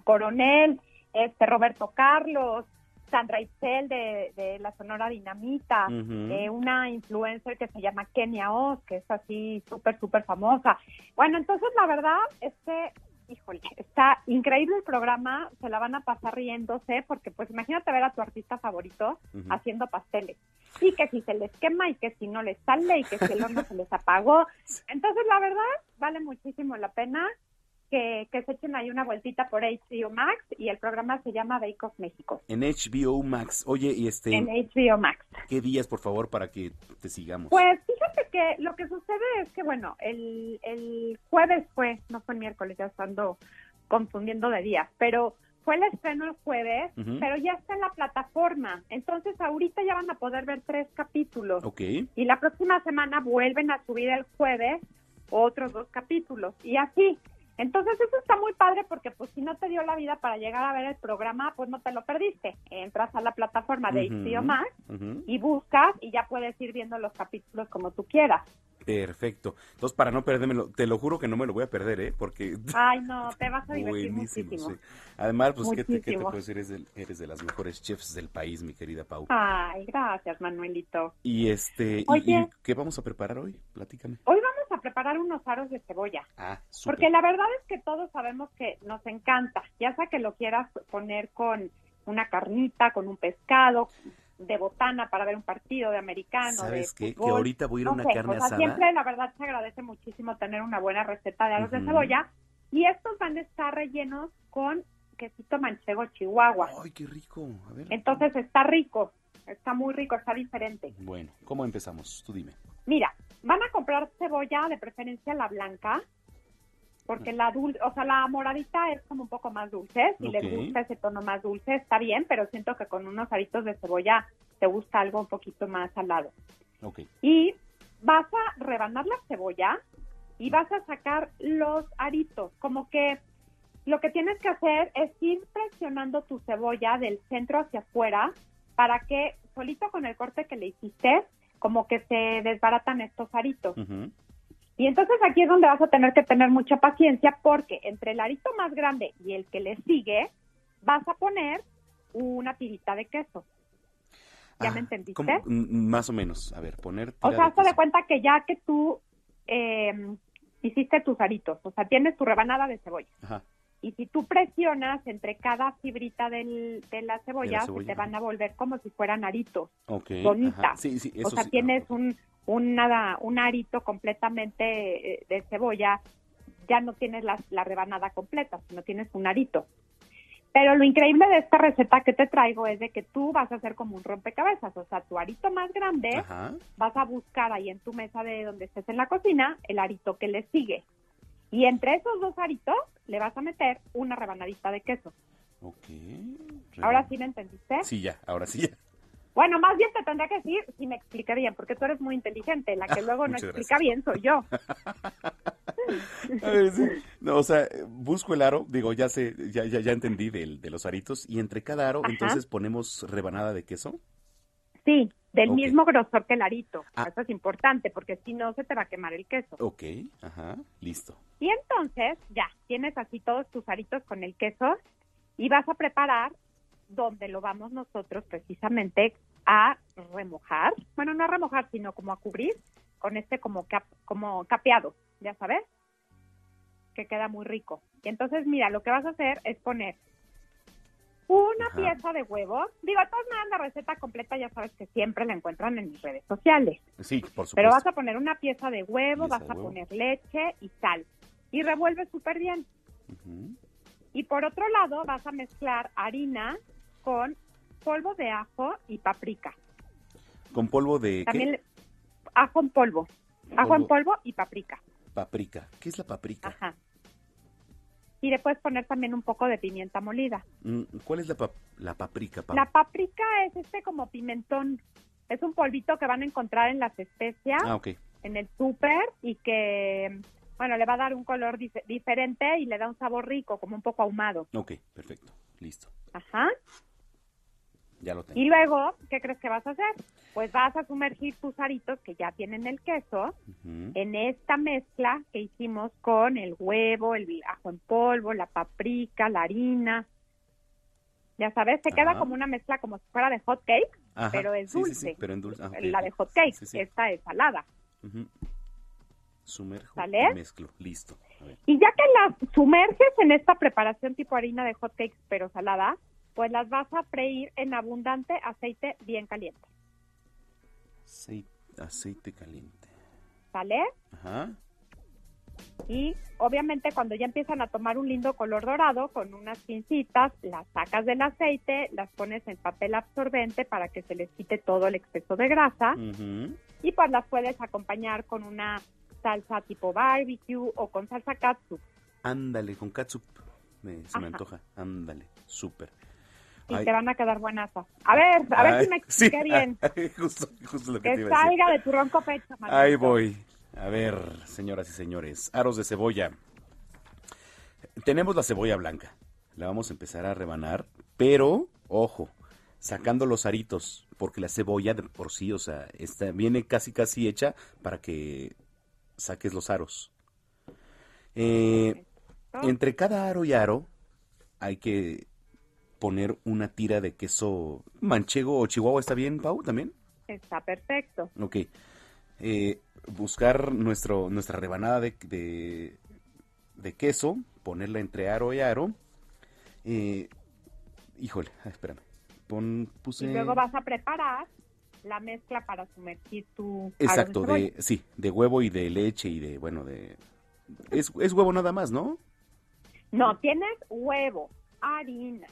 Coronel, este Roberto Carlos, Sandra Itzel de, de la Sonora Dinamita, eh, una influencer que se llama Kenia Oz, que es así súper, súper famosa. Bueno, entonces la verdad es que, híjole, está increíble el programa, se la van a pasar riéndose, porque pues imagínate ver a tu artista favorito haciendo pasteles. Y que si se les quema y que si no les sale y que si el horno se les apagó. Entonces la verdad vale muchísimo la pena que, que se echen ahí una vueltita por HBO Max y el programa se llama Bake Off México. En HBO Max. Oye, y este, En HBO Max. ¿qué días, por favor, para que te sigamos? Pues fíjate que lo que sucede es que, bueno, el, el jueves fue, no fue el miércoles, ya estando confundiendo de días, pero fue el estreno el jueves, pero ya está en la plataforma. Entonces ahorita ya van a poder ver tres capítulos. Ok. Y la próxima semana vuelven a subir el jueves otros dos capítulos. Y así. Entonces eso está muy padre porque pues si no te dio la vida para llegar a ver el programa, pues no te lo perdiste. Entras a la plataforma de HBO Max y buscas y ya puedes ir viendo los capítulos como tú quieras. Perfecto. Entonces, para no perdérmelo, te lo juro que no me lo voy a perder, ¿eh? Porque Ay, no, te vas a divertir buenísimo, muchísimo. sí. Además, pues, ¿qué te, qué te puedo decir? Eres, de las mejores chefs del país, mi querida Pau. Ay, gracias, Manuelito. Y este, y- Oye. y, ¿qué vamos a preparar hoy? Platícame. Hoy preparar unos aros de cebolla. Ah. Porque la verdad es que todos sabemos que nos encanta, ya sea que lo quieras poner con una carnita, con un pescado, de botana para ver un partido de americano. ¿Sabes de qué? Que ahorita voy a ir a No una sé, carne o sea, asada. Siempre, la verdad, se agradece muchísimo tener una buena receta de aros de Ujú. cebolla. Y estos van a estar rellenos con quesito manchego chihuahua. Ay, qué rico. A ver. Entonces está rico, está muy rico, está diferente. Bueno, ¿cómo empezamos? Tú dime. Mira, van a comprar cebolla, de preferencia la blanca, porque la dulce, o sea, la moradita es como un poco más dulce. Si les gusta ese tono más dulce, está bien, pero siento que con unos aritos de cebolla te gusta algo un poquito más salado. Ok. Y vas a rebanar la cebolla y vas a sacar los aritos, como que lo que tienes que hacer es ir presionando tu cebolla del centro hacia afuera para que solito con el corte que le hiciste, como que se desbaratan estos aritos. Y entonces aquí es donde vas a tener que tener mucha paciencia porque entre el arito más grande y el que le sigue, vas a poner una tirita de queso. ¿Ya me entendiste? ¿Cómo? Mm, Más o menos. A ver, poner. O sea, hazte de cuenta que ya que tú eh, hiciste tus aritos, o sea, tienes tu rebanada de cebolla. Ajá. Y si tú presionas entre cada fibrita del, de la cebolla, se cebolla, te van a volver como si fueran aritos, Ok. bonitas. Sí, sí, o sea, sí. tienes un, un, nada, un arito completamente eh, de cebolla, ya no tienes la, la rebanada completa, sino tienes un arito. Pero lo increíble de esta receta que te traigo es de que tú vas a hacer como un rompecabezas, o sea, tu arito más grande, Ajá. vas a buscar ahí en tu mesa de donde estés en la cocina el arito que le sigue. Y entre esos dos aritos le vas a meter una rebanadita de queso. Ok. Ahora sí me entendiste. Sí, ya, ahora sí. ya. Bueno, más bien te tendría que decir si me expliqué bien, porque tú eres muy inteligente. La que luego no explica bien soy yo. A ver, sí. No, o sea, busco el aro, digo, ya sé, ya, ya, ya entendí del, de los aritos, y entre cada aro, Ajá. entonces ponemos rebanada de queso. Sí, del mismo grosor que el arito. Ah. Eso es importante, porque si no se te va a quemar el queso. Ok, ajá, listo. Y entonces, ya, tienes así todos tus aritos con el queso y vas a preparar donde lo vamos nosotros precisamente a remojar. Bueno, no a remojar, sino como a cubrir con este como, cap- como capeado, ya sabes, que queda muy rico. Y entonces, mira, lo que vas a hacer es poner una Ajá. pieza de huevo. Digo, de todas maneras, la receta completa ya sabes que siempre la encuentran en mis redes sociales. Sí, por supuesto. Pero vas a poner una pieza de huevo, Pieza vas de a poner leche y sal. Y revuelve súper bien. Y por otro lado, vas a mezclar harina con polvo de ajo y paprika. Con polvo de ¿qué? También ajo en polvo. Ajo en polvo y paprika. paprika. ¿Qué es la paprika? Ajá. Y le puedes poner también un poco de pimienta molida. Mm, ¿Cuál es la, pa- la paprika? La paprika es este como pimentón. Es un polvito que van a encontrar en las especias, Ah, ok. en el súper, y que, bueno, le va a dar un color dif- diferente y le da un sabor rico, como un poco ahumado. Ok, perfecto. Listo. Ajá. Ya lo tengo. Y luego, ¿qué crees que vas a hacer? Pues vas a sumergir tus aritos que ya tienen el queso en esta mezcla que hicimos con el huevo, el ajo en polvo, la paprika, la harina. Ya sabes, te queda como una mezcla como si fuera de hot cake, Ajá, pero es sí, sí, dulce. sí, pero en dulce. Ah, La de hot cake, esta es salada. Ujú. Sumerjo ¿Sale? y mezclo. Listo. A ver. Y ya que las sumerges en esta preparación tipo harina de hot cakes, pero salada, pues las vas a freír en abundante aceite bien caliente. Aceite, aceite caliente. ¿Sale? Ajá. Y obviamente cuando ya empiezan a tomar un lindo color dorado, con unas pincitas, las sacas del aceite, las pones en papel absorbente para que se les quite todo el exceso de grasa Ujú. y pues las puedes acompañar con una salsa tipo barbecue o con salsa katsu. Ándale, con catsup. Me, se me antoja. Ándale, súper. Y Ay. te van a quedar buenas. A ver, a ver si me expliqué sí, bien. justo, justo lo que, Que te iba a decir. salga de tu ronco pecho, Manuel. Ahí voy. A ver, señoras y señores, aros de cebolla. Tenemos la cebolla blanca. La vamos a empezar a rebanar, pero, ojo, sacando los aritos, porque la cebolla de por sí, o sea, está, viene casi casi hecha para que saques los aros. Eh, entre cada aro y aro hay que poner una tira de queso manchego o chihuahua, ¿está bien, Pau, también? Está perfecto. Ok. Eh, buscar nuestro, nuestra rebanada de, de, de queso, ponerla entre aro y aro. Eh, híjole, ah, espérame. Pon, puse... Y luego vas a preparar la mezcla para sumergir tu Exacto, de, sí, de huevo y de leche y de, bueno, de... Es, es huevo nada más, ¿no? No, tienes huevo, harina,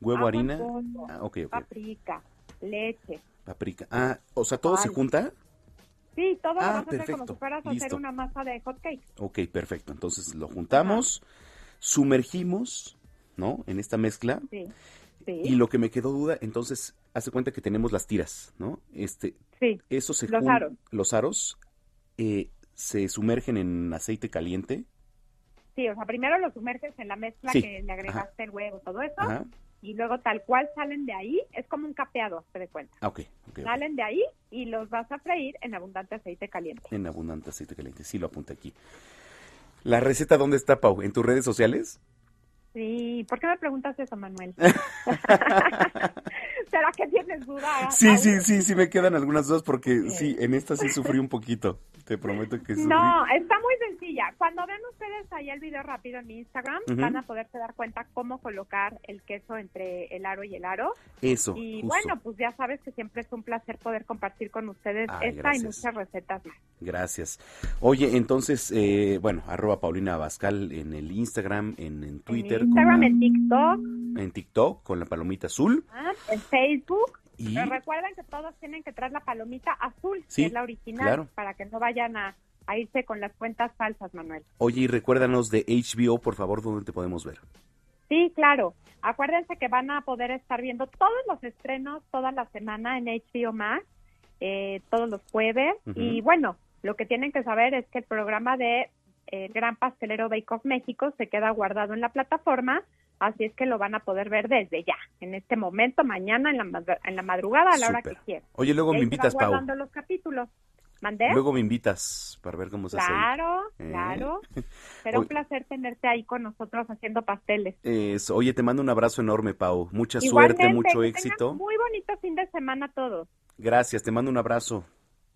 Huevo, harina. polvo, Ah, paprika, leche. Paprika. Ah, o sea, ¿todo se junta? Sí, todo lo Ah, vas a hacer como perfecto, si fueras a hacer una masa de hot cake. Ok, perfecto. Entonces lo juntamos, sumergimos, ¿no? En esta mezcla. Sí, sí. Y lo que me quedó duda, entonces, hace cuenta que tenemos las tiras, ¿no? Este, Sí, eso se los aros. Los aros eh, se sumergen en aceite caliente. Sí, o sea, primero lo sumerges en la mezcla Sí, que le agregaste el huevo, todo eso. Ajá. Y luego tal cual salen de ahí, es como un capeado, te de cuenta. Ah, ok, ok, ok. Salen de ahí y los vas a freír en abundante aceite caliente. En abundante aceite caliente. Sí, lo apunté aquí. ¿La receta dónde está, Pau? ¿En tus redes sociales? Sí, ¿por qué me preguntas eso, Manuel? ¿Será que tienes duda? Sí, sí, sí, sí, me quedan algunas dudas porque sí, en esta sí sufrí un poquito. Te prometo que sufrí. No, está muy sencilla. Cuando ven ustedes ahí el video rápido en mi Instagram, van a poderse dar cuenta cómo colocar el queso entre el aro y el aro. Eso, Y justo. bueno, pues ya sabes que siempre es un placer poder compartir con ustedes Ay, esta gracias. y muchas recetas más. Gracias. Oye, entonces, eh, bueno, arroba Paulina Abascal en el Instagram, en, en Twitter, En Instagram, en TikTok, en TikTok con la palomita azul. ah, en Facebook. Y- Pero recuerden que todos tienen que traer la palomita azul, Sí, que es la original, claro. para que no vayan a, a irse con las cuentas falsas, Manuel. Oye, y recuérdanos de HBO, por favor, ¿dónde te podemos ver? Sí, claro. Acuérdense que van a poder estar viendo todos los estrenos toda la semana en HBO Max, eh, todos los jueves. Y bueno, lo que tienen que saber es que el programa de eh, El Gran Pastelero Bake Off México se queda guardado en la plataforma, así es que lo van a poder ver desde ya, en este momento, mañana, en la, madru- en la madrugada, a la hora que quieran. Oye, luego me invitas, Pau. los capítulos. ¿Mandé? Luego me invitas para ver cómo se hace. ahí. Claro, ¿Eh? claro. Será un placer tenerte ahí con nosotros haciendo pasteles. Oye, te mando un abrazo enorme, Pau. Mucha Igualmente, suerte, mucho que éxito. Muy bonito fin de semana todos. Gracias, te mando un abrazo.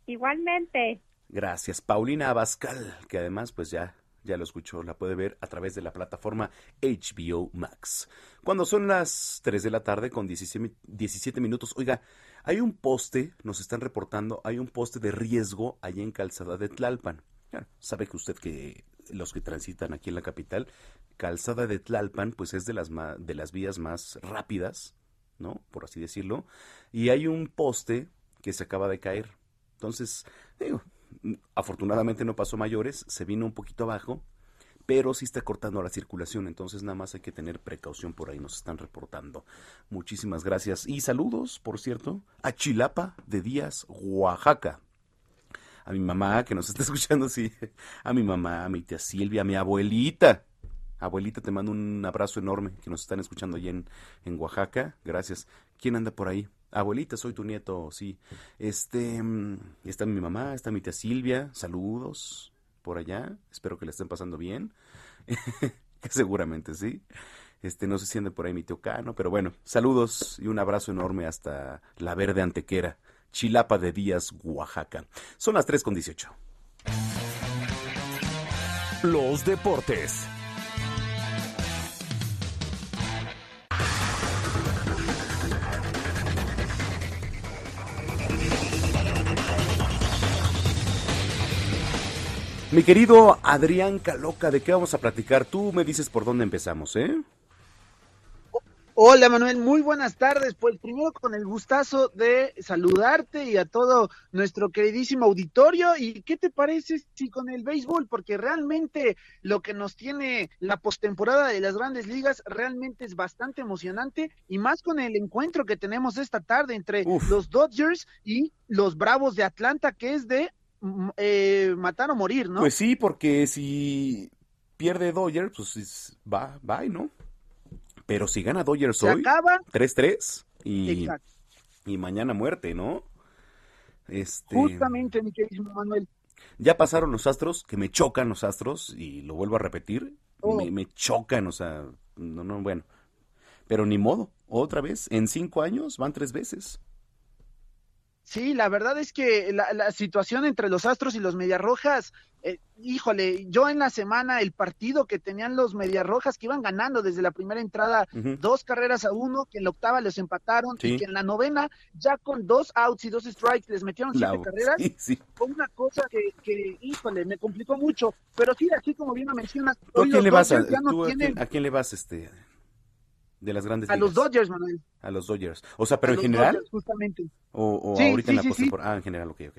Igualmente. Gracias. Paulina Abascal, que además, pues ya ya lo escuchó, la puede ver a través de la plataforma HBO Max. Cuando son las 3 de la tarde con 17, 17 minutos, oiga, hay un poste, nos están reportando, hay un poste de riesgo allá en Calzada de Tlalpan. sabe que usted que los que transitan aquí en la capital, Calzada de Tlalpan, pues es de las, de las vías más rápidas, ¿no? Por así decirlo. Y hay un poste que se acaba de caer. Entonces, digo, afortunadamente no pasó mayores, se vino un poquito abajo, pero sí está cortando la circulación, entonces nada más hay que tener precaución por ahí, nos están reportando. Muchísimas gracias y saludos, por cierto, a Chilapa de Díaz, Oaxaca. A mi mamá que nos está escuchando, sí, a mi mamá, a mi tía Silvia, a mi abuelita. Abuelita, te mando un abrazo enorme que nos están escuchando allí en, en Oaxaca. Gracias. ¿Quién anda por ahí? Abuelita, soy tu nieto, sí. Este, mm, está mi mamá, está mi tía Silvia, saludos por allá, espero que le estén pasando bien, seguramente sí. Este, no sé si anda por ahí mi tío Cano, pero bueno, saludos y un abrazo enorme hasta la verde antequera, Chilapa de Díaz, Oaxaca. Son las 3 con 18. Los deportes. Mi querido Adrián Caloca, ¿de qué vamos a platicar? Tú me dices por dónde empezamos, ¿eh? Hola Manuel, muy buenas tardes. Pues primero con el gustazo de saludarte y a todo nuestro queridísimo auditorio. ¿Y qué te parece si con el béisbol? Porque realmente lo que nos tiene la postemporada de las grandes ligas realmente es bastante emocionante y más con el encuentro que tenemos esta tarde entre los Dodgers y los Bravos de Atlanta, que es de eh, matar o morir, ¿no? Pues sí, porque si pierde Dodgers, pues va, va, ¿no? Pero si gana Dodgers hoy, 3-3 y, y mañana muerte, ¿no? Este... Justamente, mi querido Manuel. Ya pasaron los astros, que me chocan los astros, y lo vuelvo a repetir, Oh. me, me chocan, o sea, no, no, bueno. Pero ni modo, otra vez, en cinco años van tres veces. Sí, la verdad es que la, la situación entre los Astros y los Medias Rojas, eh, híjole, yo en la semana el partido que tenían los Medias Rojas que iban ganando desde la primera entrada dos carreras a uno, que en la octava les empataron Sí. y que en la novena ya con dos outs y dos strikes les metieron siete La- carreras. sí, sí. Fue una cosa que, que, híjole, me complicó mucho. Pero sí, así como bien lo mencionas, ¿Tú a hoy quién los le vas a, Dodgers ya no tú a tienen quién, a quién le vas este de las grandes a los? Dodgers, Manuel. A los Dodgers. O sea, pero A en los general Dodgers, justamente. o, o Sí, ahorita en la sí. Ah, en general, ok, ok.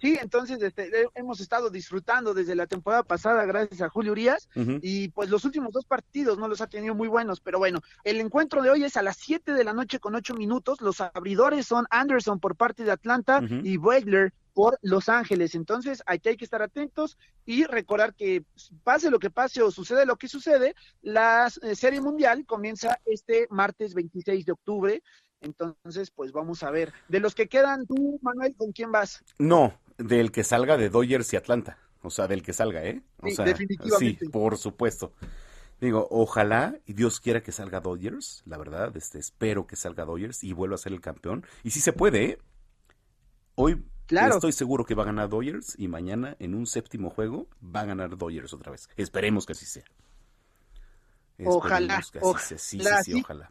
Sí, entonces este, eh, hemos estado disfrutando desde la temporada pasada gracias a Julio Urias y pues los últimos dos partidos no los ha tenido muy buenos, pero bueno, el encuentro de hoy es a las 7 de la noche con 8 minutos, los abridores son Anderson por parte de Atlanta y Wegler por Los Ángeles, entonces aquí hay que estar atentos y recordar que pase lo que pase o sucede lo que sucede, la eh, Serie Mundial comienza este martes 26 de octubre, entonces pues vamos a ver, de los que quedan tú, Manuel, ¿con quién vas? No, del que salga de Dodgers y Atlanta. O sea, del que salga, ¿eh? O Sí, sea, definitivamente. Sí, por supuesto. Digo, ojalá y Dios quiera que salga Dodgers, la verdad, este, espero que salga Dodgers y vuelva a ser el campeón. Y sí se puede, ¿eh? Hoy Claro. estoy seguro que va a ganar Dodgers y mañana en un séptimo juego va a ganar Dodgers otra vez. Esperemos que así sea. Ojalá, Esperemos que así sea. Sí, sí, ojalá, sí, sí. ojalá.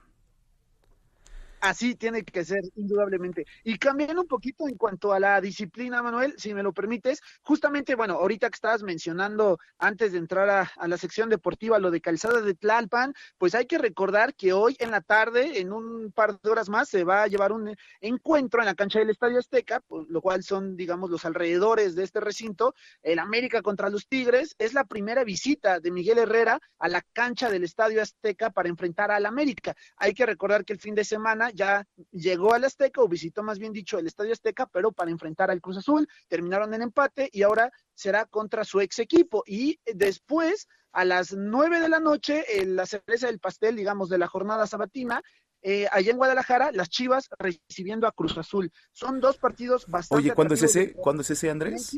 Así tiene que ser, indudablemente. Y cambiando un poquito en cuanto a la disciplina, Manuel, si me lo permites, justamente, bueno, ahorita que estabas mencionando antes de entrar a, la sección deportiva lo de Calzada de Tlalpan, pues hay que recordar que hoy en la tarde, en un par de horas más, se va a llevar un encuentro en la cancha del Estadio Azteca, pues, lo cual son, digamos, los alrededores de este recinto, el América contra los Tigres. Es la primera visita de Miguel Herrera a la cancha del Estadio Azteca para enfrentar al América. Hay que recordar que el fin de semana ya llegó al Azteca, o visitó más bien dicho el Estadio Azteca, pero para enfrentar al Cruz Azul, terminaron en empate y ahora será contra su ex equipo. Y después, a las nueve de la noche, en la cereza del pastel, digamos, de la jornada sabatina, eh, allá en Guadalajara, las Chivas recibiendo a Cruz Azul. Son dos partidos bastante Oye, ¿cuándo es ese? ¿Cuándo es ese, Andrés?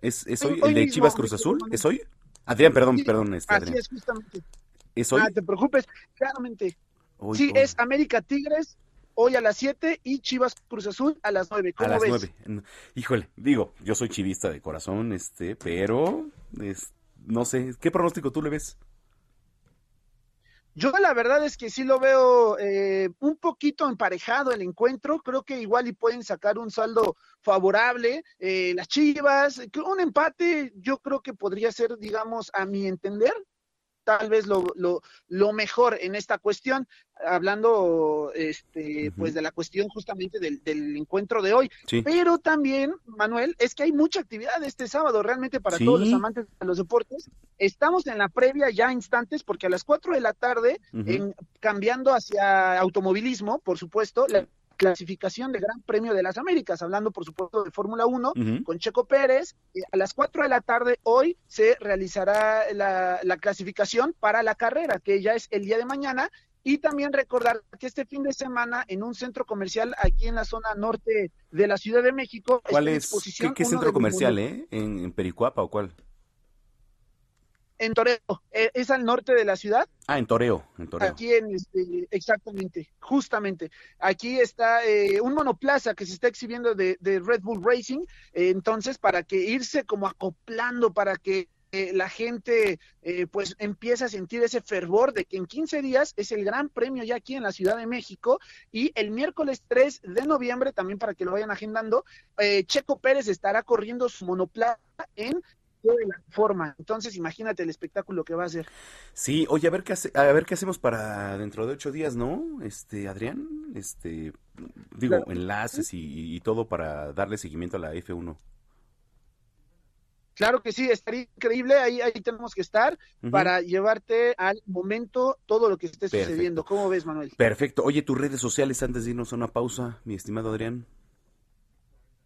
¿Es, es Hoy- hoy hoy el de mismo, Chivas Cruz Azul? ¿Es hoy? Adrián, perdón, perdón, este, Así Adrián. es, justamente. ¿Es hoy? No te preocupes, claramente. Hoy, sí, hoy. es América Tigres hoy a las 7 y Chivas Cruz Azul a las 9. ¿Cómo a las ves? 9. Híjole, digo, yo soy chivista de corazón, este, pero es, no sé, ¿qué pronóstico tú le ves? Yo la verdad es que sí lo veo eh, un poquito emparejado el encuentro. Creo que igual y pueden sacar un saldo favorable. Eh, las Chivas, un empate, yo creo que podría ser, digamos, a mi entender, tal vez lo, lo, lo mejor en esta cuestión, hablando este, pues de la cuestión justamente del, del encuentro de hoy. Sí. Pero también, Manuel, es que hay mucha actividad este sábado realmente para Sí. todos los amantes de los deportes. Estamos en la previa ya instantes porque a las 4 de la tarde, en, cambiando hacia automovilismo, por supuesto, la clasificación del Gran Premio de las Américas, hablando por supuesto de Fórmula 1, Ujú. con Checo Pérez. Eh, a las 4 de la tarde hoy se realizará la, la clasificación para la carrera, que ya es el día de mañana. Y también recordar que este fin de semana en un centro comercial aquí en la zona norte de la Ciudad de México. ¿Cuál es? exposición ¿Qué, qué centro de comercial, eh? ¿En, en Pericuapa o cuál? En Toreo, eh, es al norte de la ciudad. Ah, en Toreo, en Toreo. Aquí en este, exactamente, justamente. Aquí está eh, un monoplaza que se está exhibiendo de, de Red Bull Racing. eh, entonces, para que irse como acoplando, para que eh, la gente eh, pues empiece a sentir ese fervor de que en 15 días es el gran premio ya aquí en la Ciudad de México y el miércoles 3 de noviembre, también para que lo vayan agendando, eh, Checo Pérez estará corriendo su monoplaza en de la forma. Entonces, imagínate el espectáculo que va a ser. Sí, oye, a ver qué hace- a ver qué hacemos para dentro de ocho días, ¿no? Este, Adrián, este, digo, Claro. enlaces y, y todo para darle seguimiento a la F1. Claro que sí, estaría increíble, ahí, ahí tenemos que estar para llevarte al momento todo lo que esté Perfecto. sucediendo. ¿Cómo ves, Manuel? Perfecto. Oye, tus redes sociales antes de irnos a una pausa, mi estimado Adrián.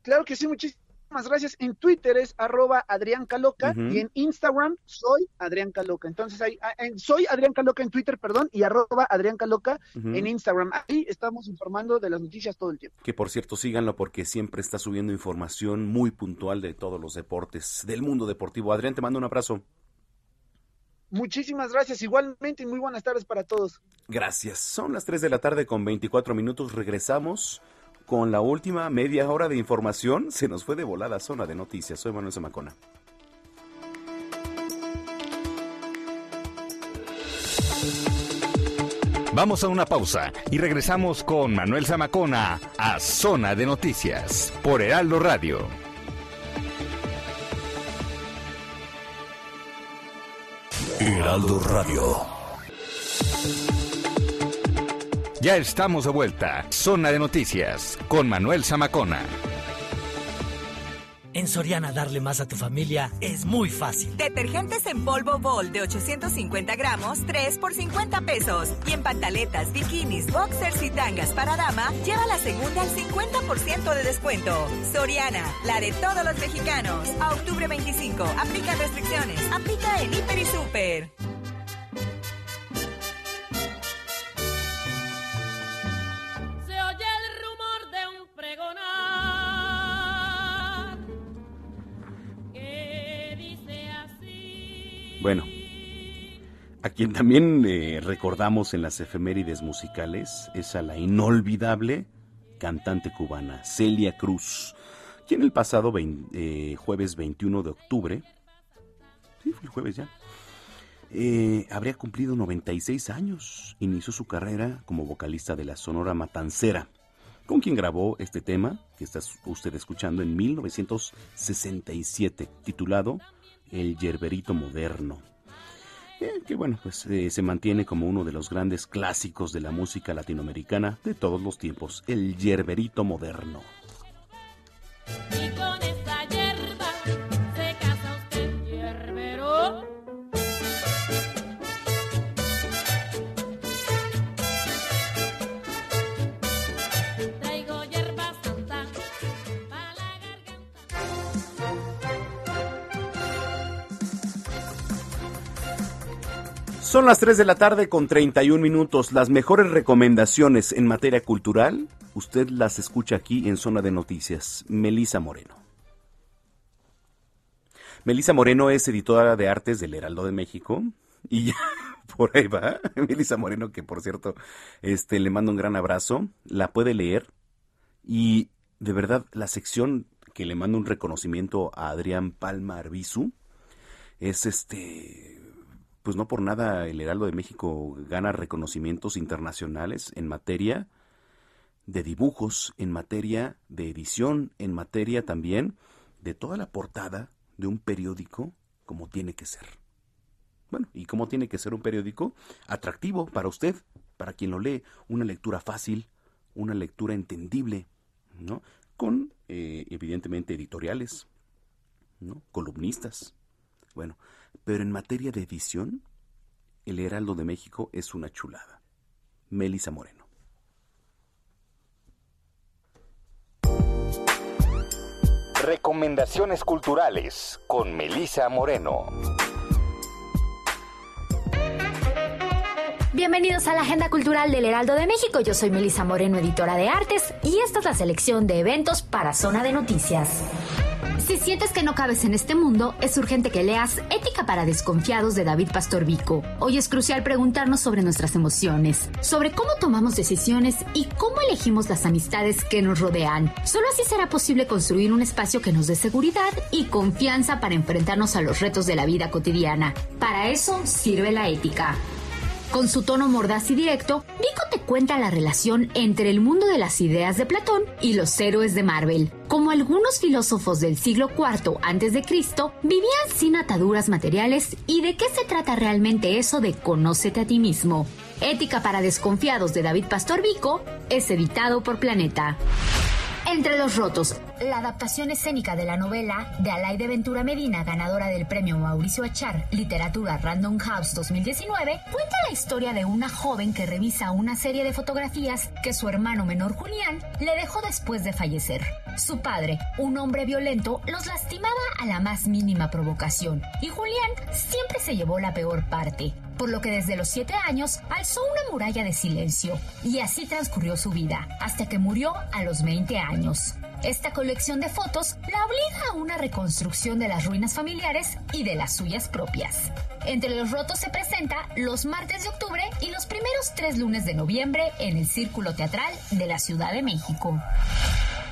Claro que sí, muchísimas gracias. En Twitter es arroba Adrián Caloca y en Instagram soy Adrián Caloca. Entonces ahí, ah, en- soy Adrián Caloca en Twitter, perdón, y arroba Adrián Caloca en Instagram. Ahí estamos informando de las noticias todo el tiempo. Que por cierto, síganlo porque siempre está subiendo información muy puntual de todos los deportes, del mundo deportivo. Adrián, te mando un abrazo. Muchísimas gracias, igualmente y muy buenas tardes para todos. Gracias. Son las 3 de la tarde con 24 minutos. Regresamos con la última media hora de información. Se nos fue de volada zona de noticias. Soy Manuel Zamacona. Vamos a una pausa y regresamos con Manuel Zamacona a Zona de Noticias por Heraldo Radio. Heraldo Radio. Ya estamos de vuelta. Zona de Noticias con Manuel Zamacona. En Soriana darle más a tu familia es muy fácil. Detergentes en polvo Bol de 850 gramos, 3 por 50 pesos. Y en pantaletas, bikinis, boxers y tangas para dama, lleva la segunda al 50% de descuento. Soriana, la de todos los mexicanos. A octubre 25, aplica restricciones. Aplica en Hiper y Super. Bueno, a quien también eh, recordamos en las efemérides musicales es a la inolvidable cantante cubana Celia Cruz, quien el pasado eh, jueves 21 de octubre, sí, fue el jueves ya, eh, habría cumplido 96 años. Inició su carrera como vocalista de la Sonora Matancera, con quien grabó este tema que está usted escuchando en 1967, titulado El Yerberito Moderno. Eh, que bueno, pues eh, se mantiene como uno de los grandes clásicos de la música latinoamericana de todos los tiempos, el Yerberito Moderno. Son las 3 de la tarde con 31 minutos. Las mejores recomendaciones en materia cultural, usted las escucha aquí en Zona de Noticias. Melisa Moreno. Melisa Moreno es editora de artes del Heraldo de México y ya Por ahí va. Melissa Moreno, que por cierto, este, le mando un gran abrazo. La puede leer. Y de verdad, la sección que le mando un reconocimiento a Adrián Palma Arbizu es este. Pues no por nada el Heraldo de México gana reconocimientos internacionales en materia de dibujos, en materia de edición, en materia también de toda la portada de un periódico como tiene que ser. Bueno, ¿y cómo tiene que ser un periódico? Atractivo para usted, para quien lo lee, una lectura fácil, una lectura entendible, ¿no? Con, eh, evidentemente, editoriales, ¿no? Columnistas. Bueno, pero en materia de edición, el Heraldo de México es una chulada. Melisa Moreno. Recomendaciones culturales con Melisa Moreno. Bienvenidos a la Agenda Cultural del Heraldo de México. Yo soy Melisa Moreno, editora de artes, y esta es la selección de eventos para Zona de Noticias. Si sientes que no cabes en este mundo, es urgente que leas Ética para Desconfiados de David Pastor Vico. Hoy es crucial preguntarnos sobre nuestras emociones, sobre cómo tomamos decisiones y cómo elegimos las amistades que nos rodean. Solo así será posible construir un espacio que nos dé seguridad y confianza para enfrentarnos a los retos de la vida cotidiana. Para eso sirve la ética. Con su tono mordaz y directo, Vico te cuenta la relación entre el mundo de las ideas de Platón y los héroes de Marvel. Como algunos filósofos del siglo IV a.C., vivían sin ataduras materiales y de qué se trata realmente eso de conócete a ti mismo. Ética para desconfiados de David Pastor Vico es editado por Planeta. Entre los rotos, la adaptación escénica de la novela de Alaide Ventura Medina, ganadora del premio Mauricio Achar Literatura Random House 2019, cuenta la historia de una joven que revisa una serie de fotografías que su hermano menor Julián le dejó después de fallecer. Su padre, un hombre violento, los lastimaba a la más mínima provocación y Julián siempre se llevó la peor parte por lo que desde los siete años alzó una muralla de silencio y así transcurrió su vida, hasta que murió a los 20 años. Esta colección de fotos la obliga a una reconstrucción de las ruinas familiares y de las suyas propias. Entre los rotos se presenta los martes de octubre y los primeros tres lunes de noviembre en el Círculo Teatral de la Ciudad de México.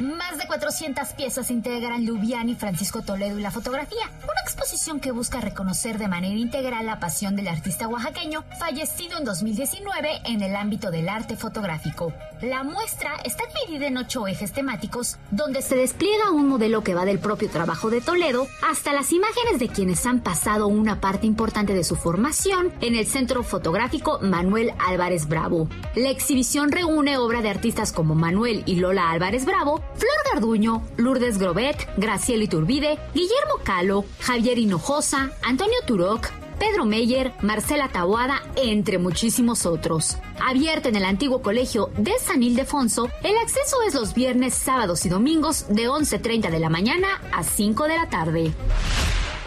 Más de 400 piezas integran Lubián y Francisco Toledo y la fotografía, una exposición que busca reconocer de manera integral la pasión del artista oaxaqueño fallecido en 2019 en el ámbito del arte fotográfico. La muestra está dividida en ocho ejes temáticos, donde se despliega un modelo que va del propio trabajo de Toledo hasta las imágenes de quienes han pasado una parte importante de su formación en el Centro Fotográfico Manuel Álvarez Bravo. La exhibición reúne obra de artistas como Manuel y Lola Álvarez Bravo, Flor Garduño, Lourdes Grobet, Graciela Iturbide, Guillermo Calo, Javier Hinojosa, Antonio Turoc, Pedro Meyer, Marcela Taboada, entre muchísimos otros. Abierta en el antiguo colegio de San Ildefonso, el acceso es los viernes, sábados y domingos de 11.30 de la mañana a 5 de la tarde.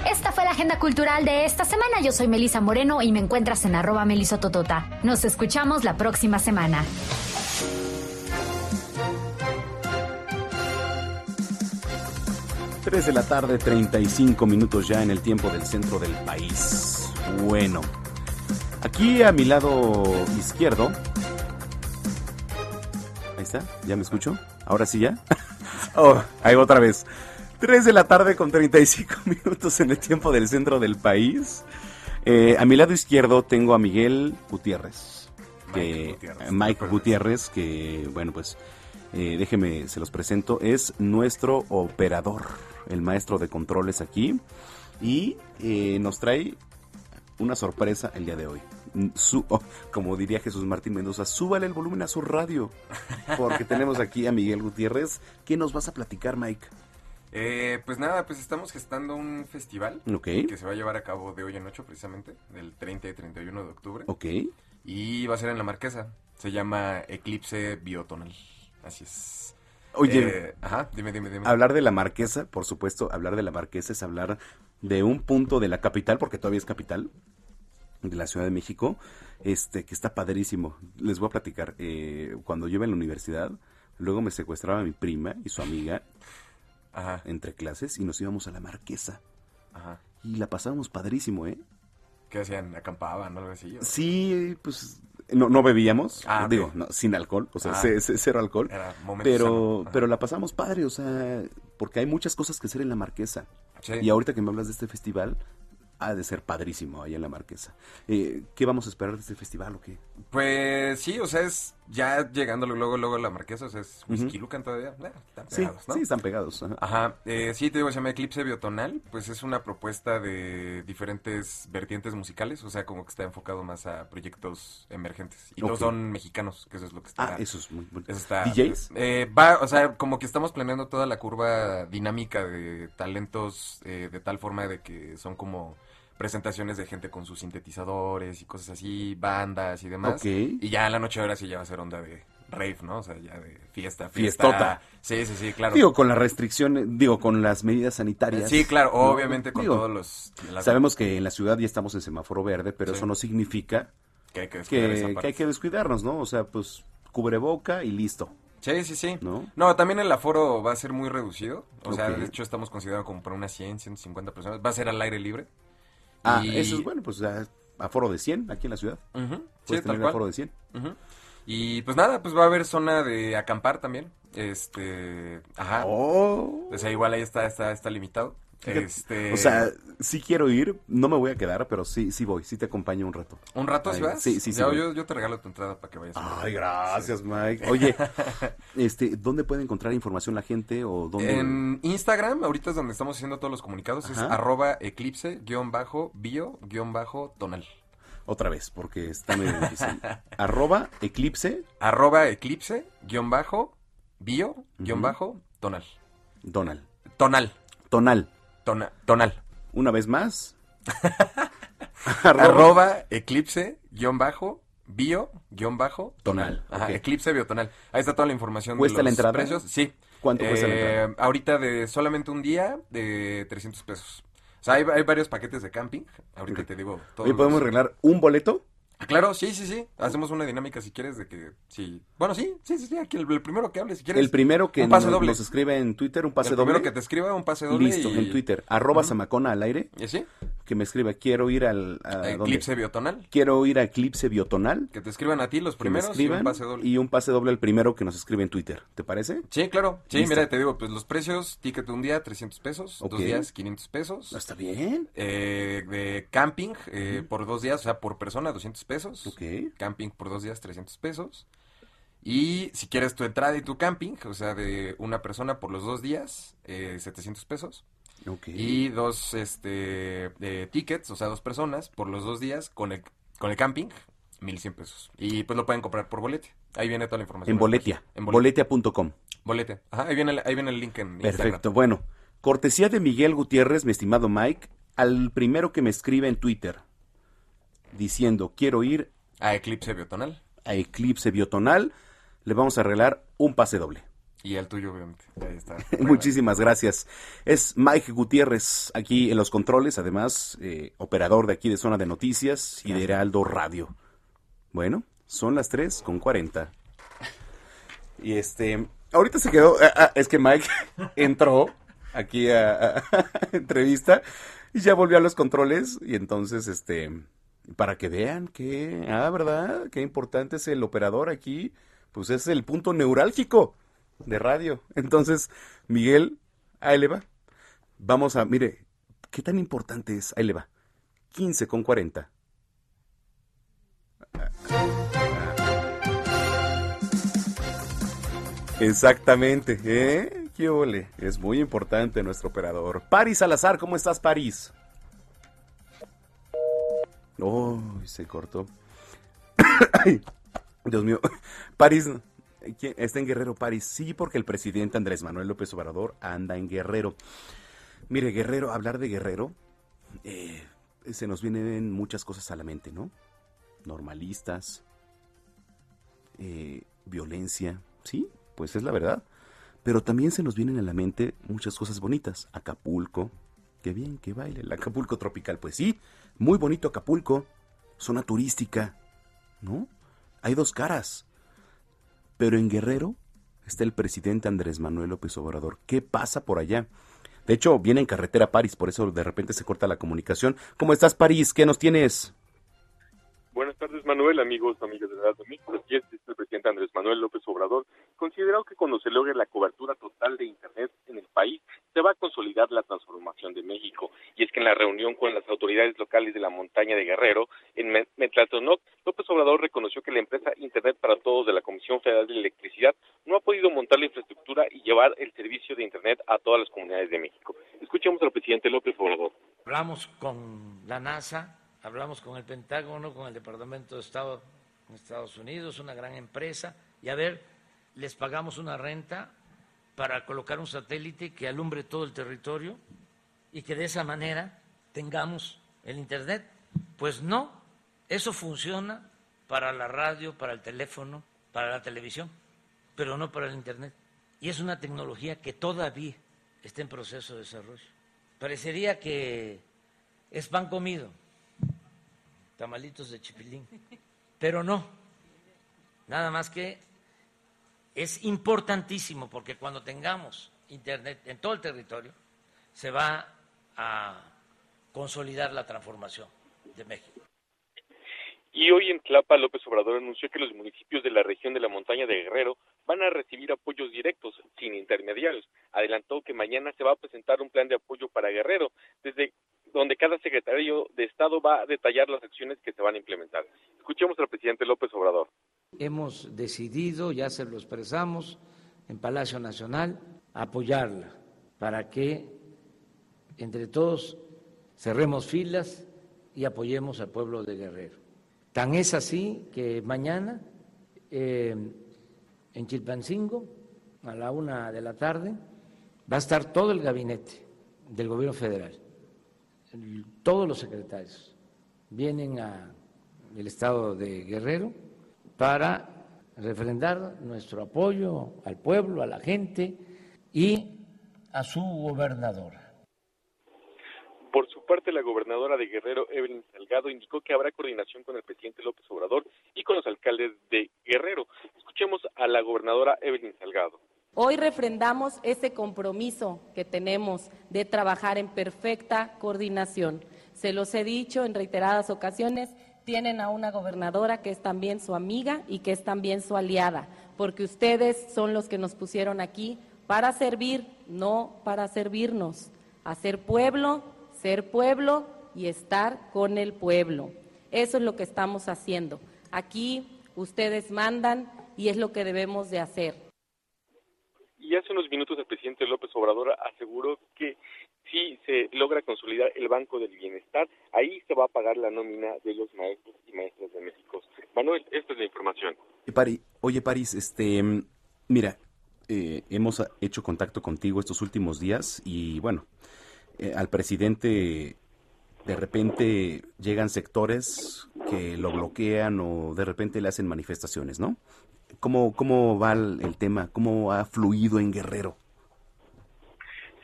Esta fue la agenda cultural de esta semana. Yo soy Melisa Moreno y me encuentras en arroba melisototota. Nos escuchamos la próxima semana. Tres de la tarde, 35 minutos ya en el tiempo del centro del país. Bueno, aquí a mi lado izquierdo. Ahí está, ¿ya me escucho? ¿Ahora sí ya? oh, ahí otra vez. 3 de la tarde con 35 minutos en el tiempo del centro del país. Eh, a mi lado izquierdo tengo a Miguel Gutiérrez. Que, Mike Gutiérrez, que bueno, pues eh, déjeme, se los presento, es nuestro operador, el maestro de controles aquí. Y eh, nos trae una sorpresa el día de hoy. Su, oh, como diría Jesús Martín Mendoza, súbale el volumen a su radio. Porque tenemos aquí a Miguel Gutiérrez. ¿Qué nos vas a platicar, Mike? Eh, pues nada, pues estamos gestando un festival que se va a llevar a cabo de hoy en ocho precisamente, del 30 y 31 de octubre. Ok. Y va a ser en la Marquesa. Se llama Eclipse Biotonal. Así es. Oye, Eh, ajá, dime, dime, dime. Hablar de la marquesa, por supuesto, hablar de la marquesa es hablar de un punto de la capital, porque todavía es capital, de la Ciudad de México, este, que está padrísimo. Les voy a platicar. eh, cuando yo iba en la universidad, luego me secuestraba mi prima y su amiga entre clases y nos íbamos a la marquesa. Ajá. Y la pasábamos padrísimo, ¿eh? ¿Qué hacían? ¿Acampaban o algo así? Sí, pues no, no bebíamos, Ah, digo, no, sin alcohol, o sea, Ah. ce- ce- cero alcohol. Era Pero, pero la pasamos padre, o sea, porque hay muchas cosas que hacer en la Marquesa. Sí. Y ahorita que me hablas de este festival, ha de ser padrísimo ahí en la Marquesa. Eh, ¿Qué vamos a esperar de este festival o qué? Pues sí, o sea, es ya llegándolo luego, luego a la Marquesa, o sea, es Ujú. Whisky Lucan todavía. Eh, están Sí, pegados, ¿no? sí, están pegados. ajá. Ajá, eh, sí, te digo, se llama Eclipse Biotonal, pues es una propuesta de diferentes vertientes musicales, o sea, como que está enfocado más a proyectos emergentes. Y todos Ok. son mexicanos, que eso es lo que está. Ah, eso es muy bueno. eso está- ¿DJs? Eh, va, o sea, como que estamos planeando toda la curva dinámica de talentos eh, de tal forma de que son como presentaciones de gente con sus sintetizadores y cosas así, bandas y demás. Ok. Y ya en la noche ahora sí ya va a ser onda de rave, ¿no? O sea, ya de fiesta, fiesta. Fiestota. Sí, sí, sí, claro. Digo, con las restricciones, digo, con las medidas sanitarias. Sí, claro, obviamente con Digo, todos los... las- Sabemos que en la ciudad ya estamos en semáforo verde, pero Sí. eso no significa Que hay que esa que, parte. que hay que descuidarnos, ¿no? O sea, pues cubreboca y listo. Sí, sí, sí. ¿No? No, también el aforo va a ser muy reducido. O sea, de hecho estamos considerando como para unas 100, 150 personas. Va a ser al aire libre. Ah, Y- eso es bueno, pues ya, aforo de 100 aquí en la ciudad. Puedes Sí, tal tener cual. aforo de 100. Ujú. Y pues nada, pues va a haber zona de acampar también. Este, ajá. Oh. O sea, igual ahí está, está, está limitado. Este, O sea, sí quiero ir, no me voy a quedar, pero sí, sí voy, sí te acompaño un rato. ¿un rato si vas? Sí, sí, sí. Ya, yo, yo te regalo tu entrada para que vayas. Ay, gracias, Mike. Oye, este, ¿dónde puede encontrar información la gente o dónde? En Instagram, ahorita es donde estamos haciendo todos los comunicados, es arroba eclipse-bio-tonal. Otra vez, porque está medio difícil. Arroba eclipse Arroba eclipse-bio-tonal. Donald. Tonal. Tonal. Tona- tonal. Una vez más. Arroba eclipse-bio-tonal. Tonal, Ajá, ok. eclipse biotonal. Ahí está toda la información ¿Cuesta de la los entrada? precios. Sí. ¿Cuánto cuesta la Eh, entrada? Ahorita de solamente un día, de 300 pesos. O sea, hay, hay varios paquetes de camping. Ahorita te digo todos Oye, ¿podemos los- arreglar un boleto? Ah, Claro, sí, sí, sí. Hacemos una dinámica si quieres de que... Sí. Bueno, sí, sí, sí, sí. Aquí el, el primero que hable, si quieres. El primero que Un pase nos, doble. nos escribe en Twitter, un pase el doble. primero que te escriba, un pase doble. Listo, y- en Twitter. Arroba. Samacona al aire. ¿Y sí? Que me escriba, quiero ir al... a- ¿dónde? Eclipse biotonal. Quiero ir a Eclipse Biotonal. Que te escriban a ti los que me primeros y un pase doble. y un pase doble el primero que nos escribe en Twitter. ¿Te parece? Sí, claro. Sí, Listo. mira, te digo, pues los precios, ticket un día, 300 pesos, dos días, 500 pesos. Está bien. Eh, de camping, eh, por dos días, o sea, por persona, 200 pesos. Ok. Camping por dos días, 300 pesos. Y si quieres tu entrada y tu camping, o sea, de una persona por los dos días, eh, 700 pesos. Y dos este, de tickets, o sea, dos personas por los dos días con el, con el camping, 1100 pesos. Y pues lo pueden comprar por bolete. Ahí viene toda la información. En Boletia. En Boletia. Boletia.com. Bolete. Ajá, ahí viene, el- ahí viene el link en Instagram. Perfecto. Bueno, cortesía de Miguel Gutiérrez, mi estimado Mike, al primero que me escribe en Twitter diciendo quiero ir A Eclipse Biotonal. a Eclipse Biotonal, le vamos a arreglar un pase doble. Y el tuyo, obviamente. Ahí está. Muchísimas gracias. Es Mike Gutiérrez aquí en los controles, además eh, operador de aquí de Zona de Noticias y de Heraldo Radio. Bueno, son las 3 con 40. Y este, ahorita se quedó, ah, ah, es que Mike entró aquí a, a- a entrevista y ya volvió a los controles y entonces este, para que vean que, ah, ¿verdad? Qué importante es el operador aquí, pues es el punto neurálgico de radio. Entonces, Miguel, ahí le va. Vamos a, mire, ¿qué tan importante es? Ahí le va. 15 con 40. Exactamente, ¿eh? ¿Qué ole? Es muy importante nuestro operador. Paris Salazar, ¿cómo estás, Paris? Oh, se cortó. Dios mío. París, ¿quién- está en Guerrero, París. Sí, porque el presidente Andrés Manuel López Obrador anda en Guerrero. Mire, Guerrero, hablar de Guerrero, eh, se nos vienen muchas cosas a la mente, ¿no? Normalistas, eh, violencia, sí, pues es la verdad. Pero también se nos vienen a la mente muchas cosas bonitas. Acapulco, qué bien que baile el Acapulco tropical. Pues sí, muy bonito Acapulco, zona turística, ¿no? Hay dos caras. Pero en Guerrero está el presidente Andrés Manuel López Obrador. ¿Qué pasa por allá? De hecho, viene en carretera a París, por eso de repente se corta la comunicación. ¿Cómo estás, París? ¿Qué nos tienes? Buenas tardes, Manuel, amigos, amigas de la México. Así es, el presidente Andrés Manuel López Obrador consideró que cuando se logre la cobertura total de Internet en el país, se va a consolidar la transformación de México. Y es que en la reunión con las autoridades locales de la montaña de Guerrero, en Metlatonoc, López Obrador reconoció que la empresa Internet para Todos de la Comisión Federal de Electricidad no ha podido montar la infraestructura y llevar el servicio de Internet a todas las comunidades de México. Escuchemos al presidente López Obrador. Hablamos con la NASA hablamos con el Pentágono, con el Departamento de Estado en Estados Unidos, una gran empresa, y a ver, les pagamos una renta para colocar un satélite que alumbre todo el territorio y que de esa manera tengamos el Internet. Pues no, eso funciona para la radio, para el teléfono, para la televisión, pero no para el Internet. Y es una tecnología que todavía está en proceso de desarrollo. Parecería que es pan comido tamalitos de chipilín. Pero no, nada más que es importantísimo porque cuando tengamos Internet en todo el territorio, se va a consolidar la transformación de México. Y hoy en Tlapa, López Obrador anunció que los municipios de la región de la montaña de Guerrero van a recibir apoyos directos, sin intermediarios. Adelantó que mañana se va a presentar un plan de apoyo para Guerrero, desde donde cada secretario de Estado va a detallar las acciones que se van a implementar. Escuchemos al presidente López Obrador. Hemos decidido, ya se lo expresamos, en Palacio Nacional, apoyarla para que entre todos cerremos filas y apoyemos al pueblo de Guerrero. Tan es así que mañana eh, en Chilpancingo, a la una de la tarde, va a estar todo el gabinete del gobierno federal todos los secretarios vienen al estado de Guerrero para refrendar nuestro apoyo al pueblo, a la gente y a su gobernadora. Por su parte, la gobernadora de Guerrero, Evelyn Salgado, indicó que habrá coordinación con el presidente López Obrador y con los alcaldes de Guerrero. Escuchemos a la gobernadora Evelyn Salgado. Hoy refrendamos ese compromiso que tenemos de trabajar en perfecta coordinación. Se los he dicho en reiteradas ocasiones, tienen a una gobernadora que es también su amiga y que es también su aliada, porque ustedes son los que nos pusieron aquí para servir, no para servirnos, hacer pueblo, ser pueblo y estar con el pueblo. Eso es lo que estamos haciendo. Aquí ustedes mandan y es lo que debemos de hacer y hace unos minutos el presidente López Obrador aseguró que si se logra consolidar el Banco del Bienestar, ahí se va a pagar la nómina de los maestros y maestras de México. Manuel, esta es la información. Oye, París, este, mira, eh, hemos hecho contacto contigo estos últimos días y bueno, eh, al presidente de repente llegan sectores que lo bloquean o de repente le hacen manifestaciones, ¿no? ¿Cómo, cómo va el, tema? ¿Cómo ha fluido en Guerrero?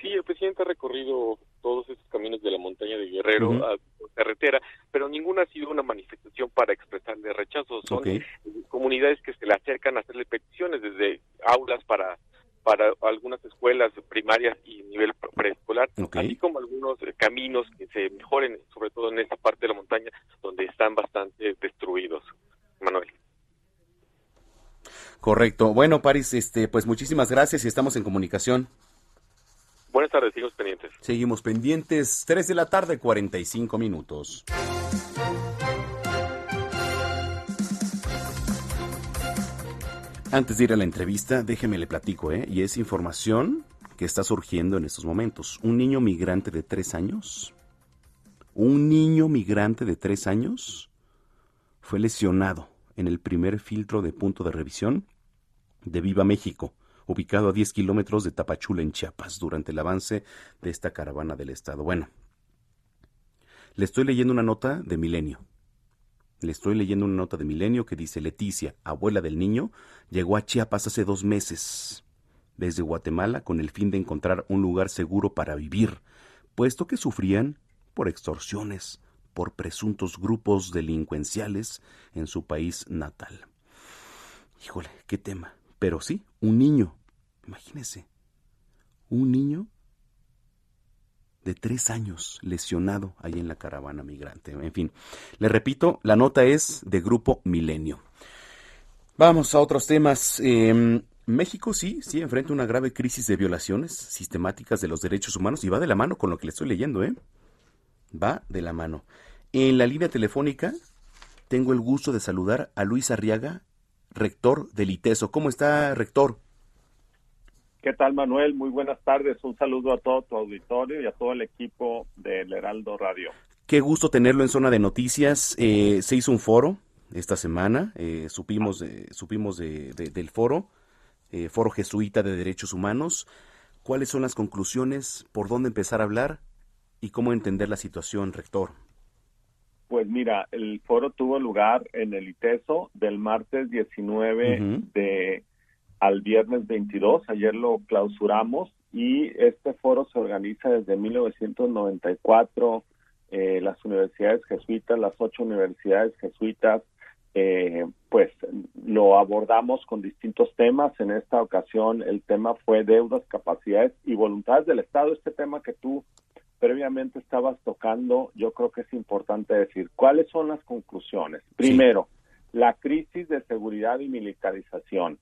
Sí, el presidente ha recorrido todos estos caminos de la montaña de Guerrero a carretera, pero ninguna ha sido una manifestación para expresarle rechazo. Son comunidades que se le acercan a hacerle peticiones desde aulas para para algunas escuelas primarias y nivel preescolar, así como algunos caminos que se mejoren, sobre todo en esta parte de la montaña donde están bastante destruidos. Manuel. Correcto. Bueno, París, este, pues muchísimas gracias y estamos en comunicación. Buenas tardes, seguimos pendientes. Seguimos pendientes, 3 de la tarde, 45 minutos. Antes de ir a la entrevista, déjeme le platico, ¿eh? Y es información que está surgiendo en estos momentos. Un niño migrante de tres años, un niño migrante de tres años fue lesionado en el primer filtro de punto de revisión de Viva México, ubicado a 10 kilómetros de Tapachula, en Chiapas, durante el avance de esta caravana del Estado. Bueno, le estoy leyendo una nota de Milenio. Le estoy leyendo una nota de Milenio que dice Leticia, abuela del niño, llegó a Chiapas hace dos meses desde Guatemala con el fin de encontrar un lugar seguro para vivir, puesto que sufrían por extorsiones, por presuntos grupos delincuenciales en su país natal. Híjole, qué tema. Pero sí, un niño, imagínese, un niño de tres años lesionado ahí en la caravana migrante. En fin, le repito, la nota es de Grupo Milenio. Vamos a otros temas. Em, México sí, sí enfrenta una grave crisis de violaciones sistemáticas de los derechos humanos y va de la mano con lo que le estoy leyendo, ¿eh? Va de la mano. En la línea telefónica tengo el gusto de saludar a Luis Arriaga, rector del ITESO. ¿Cómo está, rector? ¿Qué tal, Manuel? Muy buenas tardes. Un saludo a todo tu auditorio y a todo el equipo del Heraldo Radio. Qué gusto tenerlo en Zona de Noticias. Eh, se hizo un foro esta semana, eh, supimos, supimos de, del foro, eh, Foro Jesuita de Derechos Humanos. ¿Cuáles son las conclusiones? ¿Por dónde empezar a hablar? ¿Y cómo entender la situación, rector? Pues mira, el foro tuvo lugar en el ITESO del martes 19 de al viernes 22. Ayer lo clausuramos y este foro se organiza desde 1994. Eh, las universidades jesuitas, las ocho universidades jesuitas, eh, pues lo abordamos con distintos temas. En esta ocasión el tema fue deudas, capacidades y voluntades del Estado. Este tema que tú previamente estabas tocando, yo creo que es importante decir cuáles son las conclusiones. Primero, la crisis de seguridad y militarización.